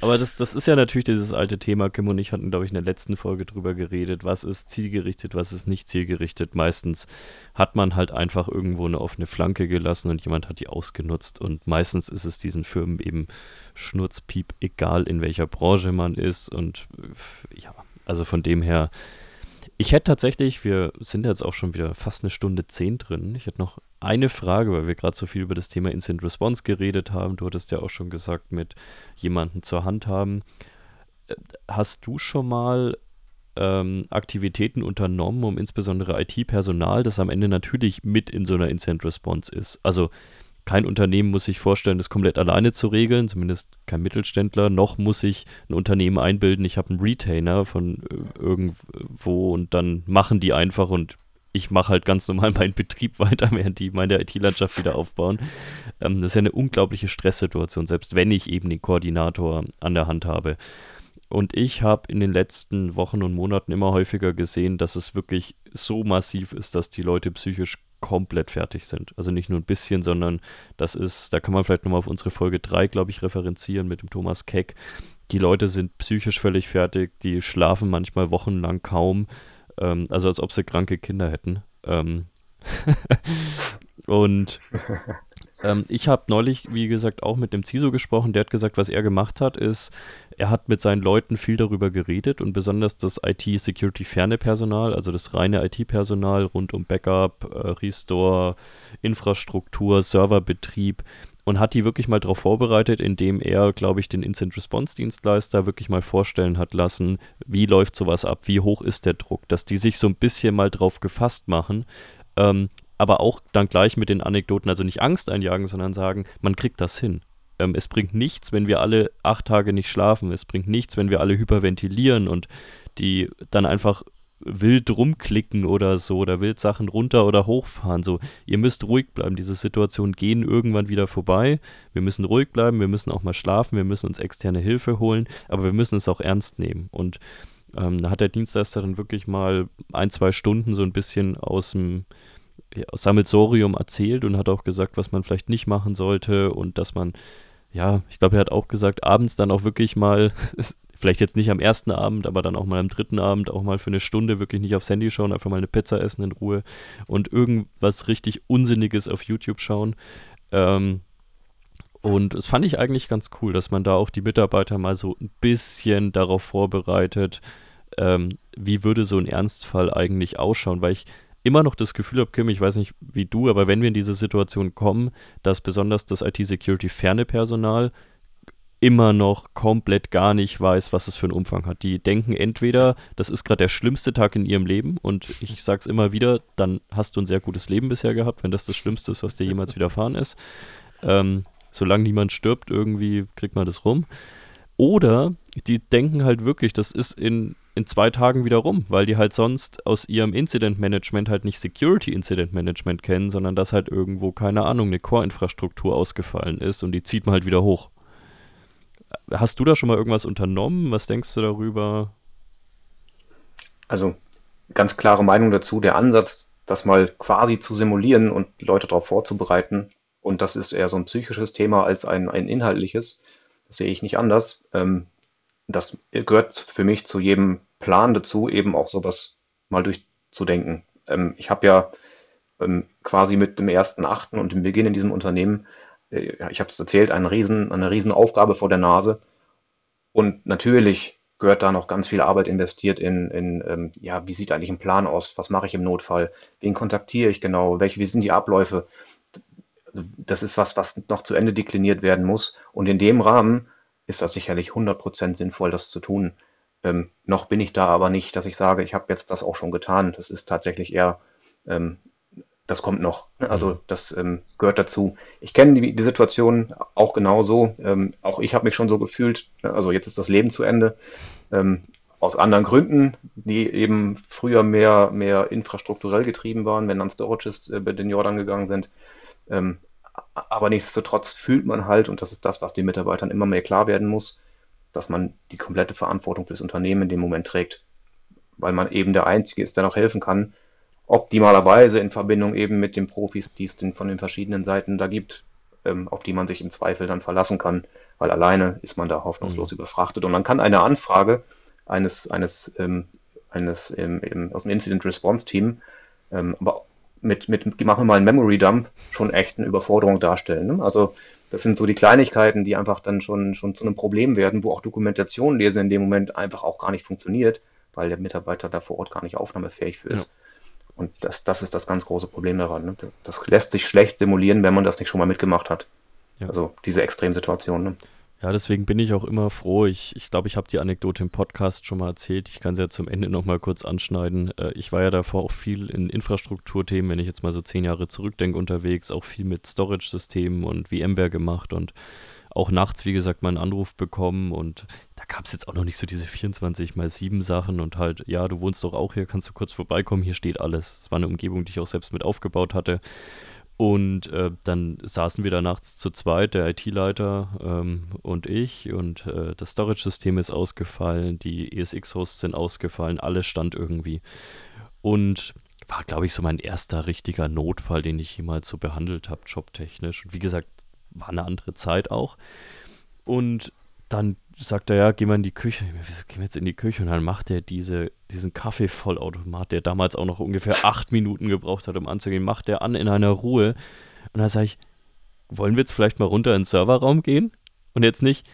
Aber das, das ist ja natürlich dieses alte Thema. Kim und ich hatten, glaube ich, in der letzten Folge drüber geredet. Was ist zielgerichtet, was ist nicht zielgerichtet? Meistens hat man halt einfach irgendwo eine offene Flanke gelassen und jemand hat die ausgenutzt. Und meistens ist es diesen Firmen eben Schnurzpiep, egal in welcher Branche man ist. Und ja, also von dem her. Ich hätte tatsächlich, wir sind jetzt auch schon wieder fast eine Stunde zehn drin. Ich hätte noch eine Frage, weil wir gerade so viel über das Thema Instant Response geredet haben. Du hattest ja auch schon gesagt, mit jemandem zur Hand haben. Äh, hast du schon mal ähm, Aktivitäten unternommen, um insbesondere IT-Personal, das am Ende natürlich mit in so einer Instant Response ist? Also kein Unternehmen muss sich vorstellen, das komplett alleine zu regeln, zumindest kein Mittelständler, noch muss sich ein Unternehmen einbilden, ich habe einen Retainer von äh, irgendwo und dann machen die einfach und ich mache halt ganz normal meinen Betrieb weiter, während die meine IT-Landschaft wieder aufbauen. Ähm, das ist ja eine unglaubliche Stresssituation, selbst wenn ich eben den Koordinator an der Hand habe. Und ich habe in den letzten Wochen und Monaten immer häufiger gesehen, dass es wirklich so massiv ist, dass die Leute psychisch komplett fertig sind. Also nicht nur ein bisschen, sondern das ist, da kann man vielleicht nochmal auf unsere Folge 3, glaube ich, referenzieren mit dem Thomas Keck. Die Leute sind psychisch völlig fertig, die schlafen manchmal wochenlang kaum. Ähm, also als ob sie kranke Kinder hätten. Ähm und ähm, ich habe neulich, wie gesagt, auch mit dem CISO gesprochen. Der hat gesagt, was er gemacht hat, ist, er hat mit seinen Leuten viel darüber geredet und besonders das IT-Security-ferne Personal, also das reine IT-Personal rund um Backup, äh, Restore, Infrastruktur, Serverbetrieb, und hat die wirklich mal darauf vorbereitet, indem er, glaube ich, den Instant Response Dienstleister wirklich mal vorstellen hat lassen, wie läuft sowas ab, wie hoch ist der Druck, dass die sich so ein bisschen mal drauf gefasst machen, ähm, aber auch dann gleich mit den Anekdoten, also nicht Angst einjagen, sondern sagen, man kriegt das hin. Ähm, es bringt nichts, wenn wir alle acht Tage nicht schlafen, es bringt nichts, wenn wir alle hyperventilieren und die dann einfach wild rumklicken oder so oder wild Sachen runter oder hochfahren. So, ihr müsst ruhig bleiben. Diese Situationen gehen irgendwann wieder vorbei. Wir müssen ruhig bleiben, wir müssen auch mal schlafen, wir müssen uns externe Hilfe holen, aber wir müssen es auch ernst nehmen. Und ähm, da hat der Dienstleister dann wirklich mal ein, zwei Stunden so ein bisschen aus dem ja, Sammelsorium erzählt und hat auch gesagt, was man vielleicht nicht machen sollte und dass man, ja, ich glaube, er hat auch gesagt, abends dann auch wirklich mal vielleicht jetzt nicht am ersten Abend, aber dann auch mal am dritten Abend, auch mal für eine Stunde wirklich nicht aufs Handy schauen, einfach mal eine Pizza essen in Ruhe und irgendwas richtig Unsinniges auf YouTube schauen. Ähm, und das fand ich eigentlich ganz cool, dass man da auch die Mitarbeiter mal so ein bisschen darauf vorbereitet, ähm, wie würde so ein Ernstfall eigentlich ausschauen, weil ich immer noch das Gefühl habe, Kim, ich weiß nicht wie du, aber wenn wir in diese Situation kommen, dass besonders das IT-Security-ferne Personal immer noch komplett gar nicht weiß, was es für einen Umfang hat. Die denken entweder, das ist gerade der schlimmste Tag in ihrem Leben und ich sage es immer wieder, dann hast du ein sehr gutes Leben bisher gehabt, wenn das das Schlimmste ist, was dir jemals widerfahren ist. Ähm, solange niemand stirbt, irgendwie kriegt man das rum. Oder die denken halt wirklich, das ist in in zwei Tagen wieder rum, weil die halt sonst aus ihrem Incident Management halt nicht Security Incident Management kennen, sondern dass halt irgendwo, keine Ahnung, eine Core-Infrastruktur ausgefallen ist und die zieht man halt wieder hoch. Hast du da schon mal irgendwas unternommen? Was denkst du darüber? Also ganz klare Meinung dazu, der Ansatz, das mal quasi zu simulieren und Leute darauf vorzubereiten, und das ist eher so ein psychisches Thema als ein, ein inhaltliches, das sehe ich nicht anders. Ähm, das gehört für mich zu jedem Plan dazu, eben auch sowas mal durchzudenken. Ähm, ich habe ja ähm, quasi mit dem ersten Achten und dem Beginn in diesem Unternehmen, ich habe es erzählt, eine riesen, eine riesen Aufgabe vor der Nase. Und natürlich gehört da noch ganz viel Arbeit investiert in, in ähm, ja, wie sieht eigentlich ein Plan aus? Was mache ich im Notfall? Wen kontaktiere ich genau? Welche, wie sind die Abläufe? Also das ist was, was noch zu Ende dekliniert werden muss. Und in dem Rahmen ist das sicherlich 100% sinnvoll, das zu tun. Ähm, noch bin ich da aber nicht, dass ich sage, ich habe jetzt das auch schon getan. Das ist tatsächlich eher, ähm, das kommt noch. Also das ähm, gehört dazu. Ich kenne die, die, Situation auch genauso. Ähm, auch ich habe mich schon so gefühlt. Also jetzt ist das Leben zu Ende. Ähm, aus anderen Gründen, die eben früher mehr, mehr infrastrukturell getrieben waren, wenn dann Storages äh, bei den Jordan gegangen sind. Ähm, aber nichtsdestotrotz fühlt man halt, und das ist das, was den Mitarbeitern immer mehr klar werden muss, dass man die komplette Verantwortung fürs Unternehmen in dem Moment trägt, weil man eben der Einzige ist, der noch helfen kann. Optimalerweise in Verbindung eben mit den Profis, die es denn von den verschiedenen Seiten da gibt, ähm, auf die man sich im Zweifel dann verlassen kann, weil alleine ist man da hoffnungslos mhm. überfrachtet. Und dann kann eine Anfrage eines, eines, ähm, eines ähm, aus dem Incident Response Team, ähm, aber mit, mit, machen wir mal einen Memory Dump, schon echt eine Überforderung darstellen. Ne? Also das sind so die Kleinigkeiten, die einfach dann schon, schon zu einem Problem werden, wo auch Dokumentation lesen in dem Moment einfach auch gar nicht funktioniert, weil der Mitarbeiter da vor Ort gar nicht aufnahmefähig für ist. Ja. Und das, das ist das ganz große Problem daran. Ne? Das lässt sich schlecht simulieren, wenn man das nicht schon mal mitgemacht hat. Ja. Also diese Extremsituation. Ne? Ja, deswegen bin ich auch immer froh. Ich glaube, ich, glaub, ich habe die Anekdote im Podcast schon mal erzählt. Ich kann sie ja zum Ende nochmal kurz anschneiden. Äh, ich war ja davor auch viel in Infrastrukturthemen, wenn ich jetzt mal so zehn Jahre zurückdenke, unterwegs, auch viel mit Storage-Systemen und VMware gemacht und auch nachts, wie gesagt, mal einen Anruf bekommen und da gab es jetzt auch noch nicht so diese 24 mal 7 Sachen und halt, ja, du wohnst doch auch hier, kannst du kurz vorbeikommen, hier steht alles. Es war eine Umgebung, die ich auch selbst mit aufgebaut hatte und äh, dann saßen wir da nachts zu zweit, der IT-Leiter ähm, und ich. Und äh, das Storage-System ist ausgefallen, die ESX-Hosts sind ausgefallen, alles stand irgendwie. Und war, glaube ich, so mein erster richtiger Notfall, den ich jemals so behandelt habe, jobtechnisch. Und wie gesagt, war eine andere Zeit auch. Und dann sagt er, ja, geh mal in die Küche. Wieso gehen wir jetzt in die Küche? Und dann macht er diese, diesen Kaffeevollautomat, der damals auch noch ungefähr acht Minuten gebraucht hat, um anzugehen, macht er an in einer Ruhe. Und dann sage ich, wollen wir jetzt vielleicht mal runter in den Serverraum gehen? Und jetzt nicht.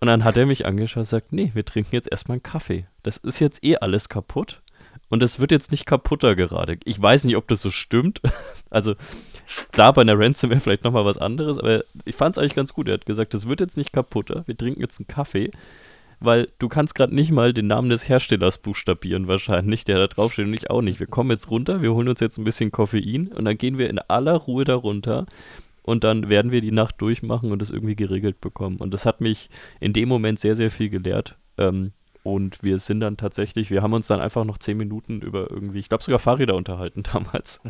Und dann hat er mich angeschaut und sagt, nee, wir trinken jetzt erstmal einen Kaffee. Das ist jetzt eh alles kaputt. Und es wird jetzt nicht kaputter gerade. Ich weiß nicht, ob das so stimmt. Also klar, bei einer Ransomware vielleicht nochmal was anderes, aber ich fand es eigentlich ganz gut. Er hat gesagt, das wird jetzt nicht kaputter. Wir trinken jetzt einen Kaffee, weil du kannst gerade nicht mal den Namen des Herstellers buchstabieren wahrscheinlich, der da draufsteht und ich auch nicht. Wir kommen jetzt runter, wir holen uns jetzt ein bisschen Koffein und dann gehen wir in aller Ruhe darunter und dann werden wir die Nacht durchmachen und es irgendwie geregelt bekommen. Und das hat mich in dem Moment sehr, sehr viel gelehrt. Ähm, und wir sind dann tatsächlich, wir haben uns dann einfach noch zehn Minuten über irgendwie, ich glaube sogar Fahrräder unterhalten damals,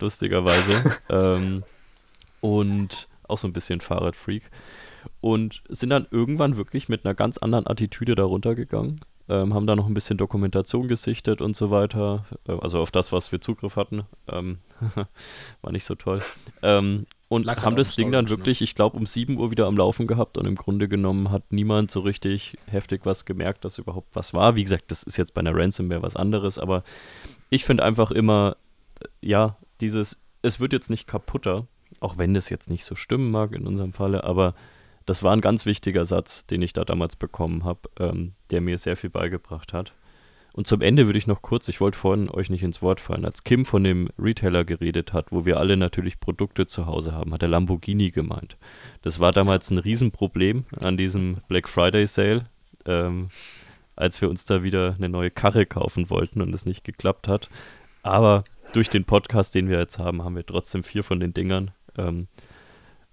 lustigerweise. ähm, und auch so ein bisschen Fahrradfreak. Und sind dann irgendwann wirklich mit einer ganz anderen Attitüde da runtergegangen. Ähm, haben da noch ein bisschen Dokumentation gesichtet und so weiter. Äh, also auf das, was wir Zugriff hatten. Ähm, war nicht so toll. Ähm, und Lag halt haben das Ding dann ne? wirklich, ich glaube, um 7 Uhr wieder am Laufen gehabt und im Grunde genommen hat niemand so richtig heftig was gemerkt, dass überhaupt was war. Wie gesagt, das ist jetzt bei einer Ransomware was anderes, aber ich finde einfach immer, äh, ja, dieses, es wird jetzt nicht kaputter, auch wenn das jetzt nicht so stimmen mag in unserem Falle, aber das war ein ganz wichtiger Satz, den ich da damals bekommen habe, ähm, der mir sehr viel beigebracht hat. Und zum Ende würde ich noch kurz, ich wollte vorhin euch nicht ins Wort fallen, als Kim von dem Retailer geredet hat, wo wir alle natürlich Produkte zu Hause haben, hat er Lamborghini gemeint. Das war damals ein Riesenproblem an diesem Black Friday Sale, ähm, als wir uns da wieder eine neue Karre kaufen wollten und es nicht geklappt hat. Aber durch den Podcast, den wir jetzt haben, haben wir trotzdem vier von den Dingern. Ähm,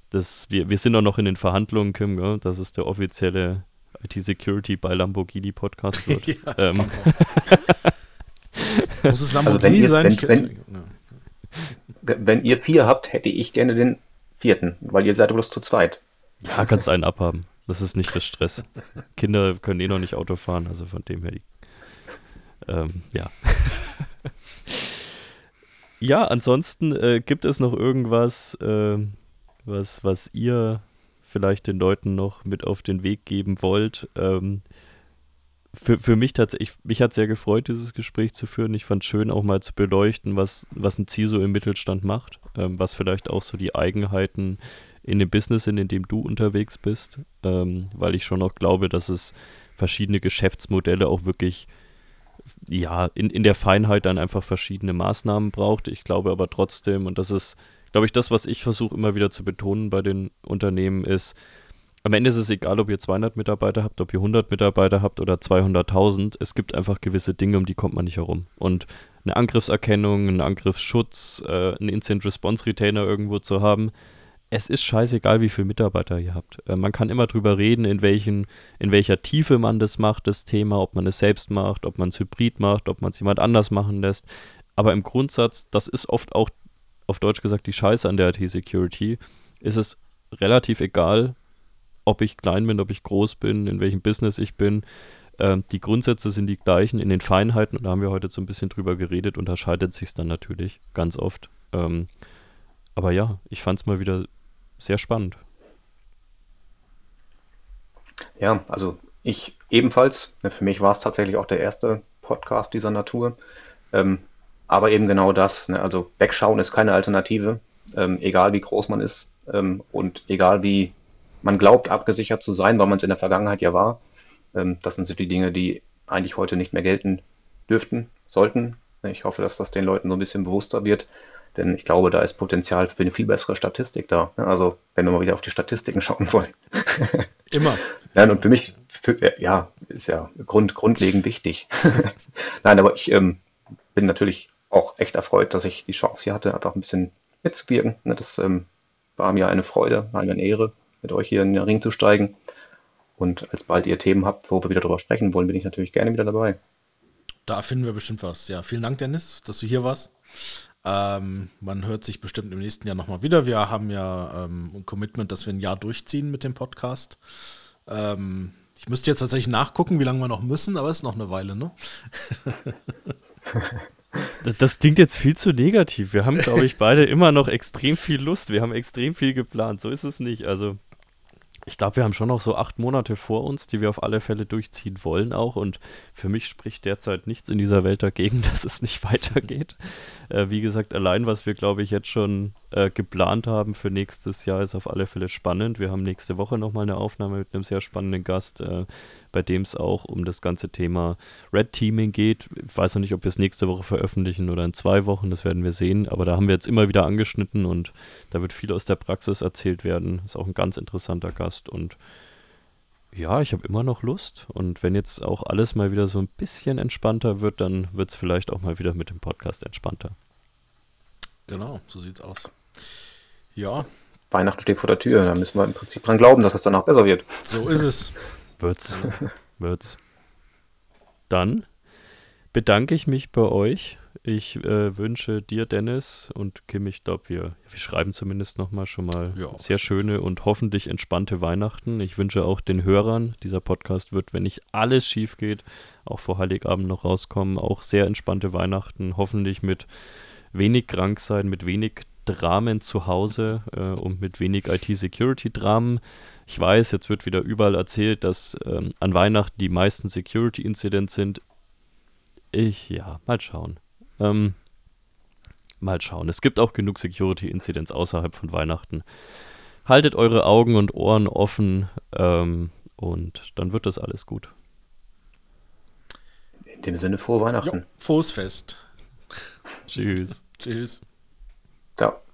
das, wir, wir sind auch noch in den Verhandlungen, Kim, gell? das ist der offizielle IT-Security bei Lamborghini Podcast wird. Ja, ähm, Muss es Also Lamborghini wenn ihr- sein? wenn- wenn- ja. Wenn ihr vier habt, hätte ich gerne den vierten, weil ihr seid bloß zu zweit. ja, kannst einen abhaben. Das ist nicht das Stress. Kinder können eh noch nicht Auto fahren, also von dem her. Die, ähm, ja. ja, ansonsten äh, gibt es noch irgendwas, ähm, was, was ihr vielleicht den Leuten noch mit auf den Weg geben wollt. Ähm, für, für mich tatsächlich, mich hat sehr gefreut, dieses Gespräch zu führen. Ich fand es schön, auch mal zu beleuchten, was, was ein CISO im Mittelstand macht, ähm, was vielleicht auch so die Eigenheiten in dem Business sind, in dem du unterwegs bist, ähm, weil ich schon auch glaube, dass es verschiedene Geschäftsmodelle auch wirklich ja, in, in der Feinheit dann einfach verschiedene Maßnahmen braucht. Ich glaube aber trotzdem, und das ist, glaube ich, das, was ich versuche immer wieder zu betonen bei den Unternehmen, ist, am Ende ist es egal, ob ihr 200 Mitarbeiter habt, ob ihr 100 Mitarbeiter habt oder 200.000. Es gibt einfach gewisse Dinge, um die kommt man nicht herum. Und eine Angriffserkennung, einen Angriffsschutz, äh, einen Instant Response Retainer irgendwo zu haben, es ist scheißegal, wie viele Mitarbeiter ihr habt. Äh, man kann immer drüber reden, in, welchen, in welcher Tiefe man das macht, das Thema, ob man es selbst macht, ob man es hybrid macht, ob man es jemand anders machen lässt. Aber im Grundsatz, das ist oft auch, auf Deutsch gesagt, die Scheiße an der IT-Security, ist es relativ egal, ob ich klein bin, ob ich groß bin, in welchem Business ich bin. Ähm, die Grundsätze sind die gleichen. In den Feinheiten, und da haben wir heute so ein bisschen drüber geredet, unterscheidet sich dann natürlich ganz oft. Ähm, aber ja, ich fand es mal wieder sehr spannend. Ja, also ich ebenfalls. Ne, Für mich war es tatsächlich auch der erste Podcast dieser Natur. Ähm, aber eben genau das. Ne, also wegschauen ist keine Alternative, ähm, egal wie groß man ist ähm, und egal wie man glaubt, abgesichert zu sein, weil man es in der Vergangenheit ja war. Ähm, das sind so die Dinge, die eigentlich heute nicht mehr gelten dürften, sollten. Ich hoffe, dass das den Leuten so ein bisschen bewusster wird. Denn ich glaube, da ist Potenzial für eine viel bessere Statistik da. Ne, Also, wenn wir mal wieder auf die Statistiken schauen wollen. Immer. Nein, und für mich, für, äh, ja, ist ja grund, grundlegend wichtig. Nein, aber ich ähm, bin natürlich auch echt erfreut, dass ich die Chance hier hatte, einfach ein bisschen mitzuwirken. Ne, Das ähm, war mir eine Freude, eine Ehre, mit euch hier in den Ring zu steigen. Und als bald ihr Themen habt, wo wir wieder drüber sprechen wollen, bin ich natürlich gerne wieder dabei. Da finden wir bestimmt was. Ja, vielen Dank, Dennis, dass du hier warst. Ähm, man hört sich bestimmt im nächsten Jahr nochmal wieder. Wir haben ja ähm, ein Commitment, dass wir ein Jahr durchziehen mit dem Podcast. Ähm, ich müsste jetzt tatsächlich nachgucken, wie lange wir noch müssen, aber es ist noch eine Weile, ne? Das, das klingt jetzt viel zu negativ. Wir haben, glaube ich, beide immer noch extrem viel Lust. Wir haben extrem viel geplant. So ist es nicht. Also, ich glaube, wir haben schon noch so acht Monate vor uns, die wir auf alle Fälle durchziehen wollen auch. Und für mich spricht derzeit nichts in dieser Welt dagegen, dass es nicht weitergeht. Äh, wie gesagt, allein was wir, glaube ich, jetzt schon äh, geplant haben für nächstes Jahr, ist auf alle Fälle spannend. Wir haben nächste Woche nochmal eine Aufnahme mit einem sehr spannenden Gast, äh, bei dem es auch um das ganze Thema Red Teaming geht. Ich weiß noch nicht, ob wir es nächste Woche veröffentlichen oder in zwei Wochen, das werden wir sehen. Aber da haben wir jetzt immer wieder angeschnitten und da wird viel aus der Praxis erzählt werden. Ist auch ein ganz interessanter Gast und ja, ich habe immer noch Lust. Und wenn jetzt auch alles mal wieder so ein bisschen entspannter wird, dann wird es vielleicht auch mal wieder mit dem Podcast entspannter. Genau, so sieht's aus. Ja, Weihnachten steht vor der Tür, da müssen wir im Prinzip dran glauben, dass es danach besser wird. so ist es. Wird's. Wird's. Dann bedanke ich mich bei euch. Ich äh, wünsche dir, Dennis und Kim, ich glaube, wir, wir schreiben zumindest nochmal schon mal Ja, sehr schöne und hoffentlich entspannte Weihnachten. Ich wünsche auch den Hörern, dieser Podcast wird, wenn nicht alles schief geht, auch vor Heiligabend noch rauskommen, auch sehr entspannte Weihnachten, hoffentlich mit wenig Kranksein, mit wenig Dramen zu Hause äh, und mit wenig IT-Security-Dramen. Ich weiß, jetzt wird wieder überall erzählt, dass ähm, an Weihnachten die meisten Security-Incidents sind. Ich, ja, mal schauen. Ähm, mal schauen. Es gibt auch genug Security-Incidents außerhalb von Weihnachten. Haltet eure Augen und Ohren offen ähm, und dann wird das alles gut. In dem Sinne, frohe Weihnachten. Jo, frohes Fest. Tschüss. Tschüss. Ciao.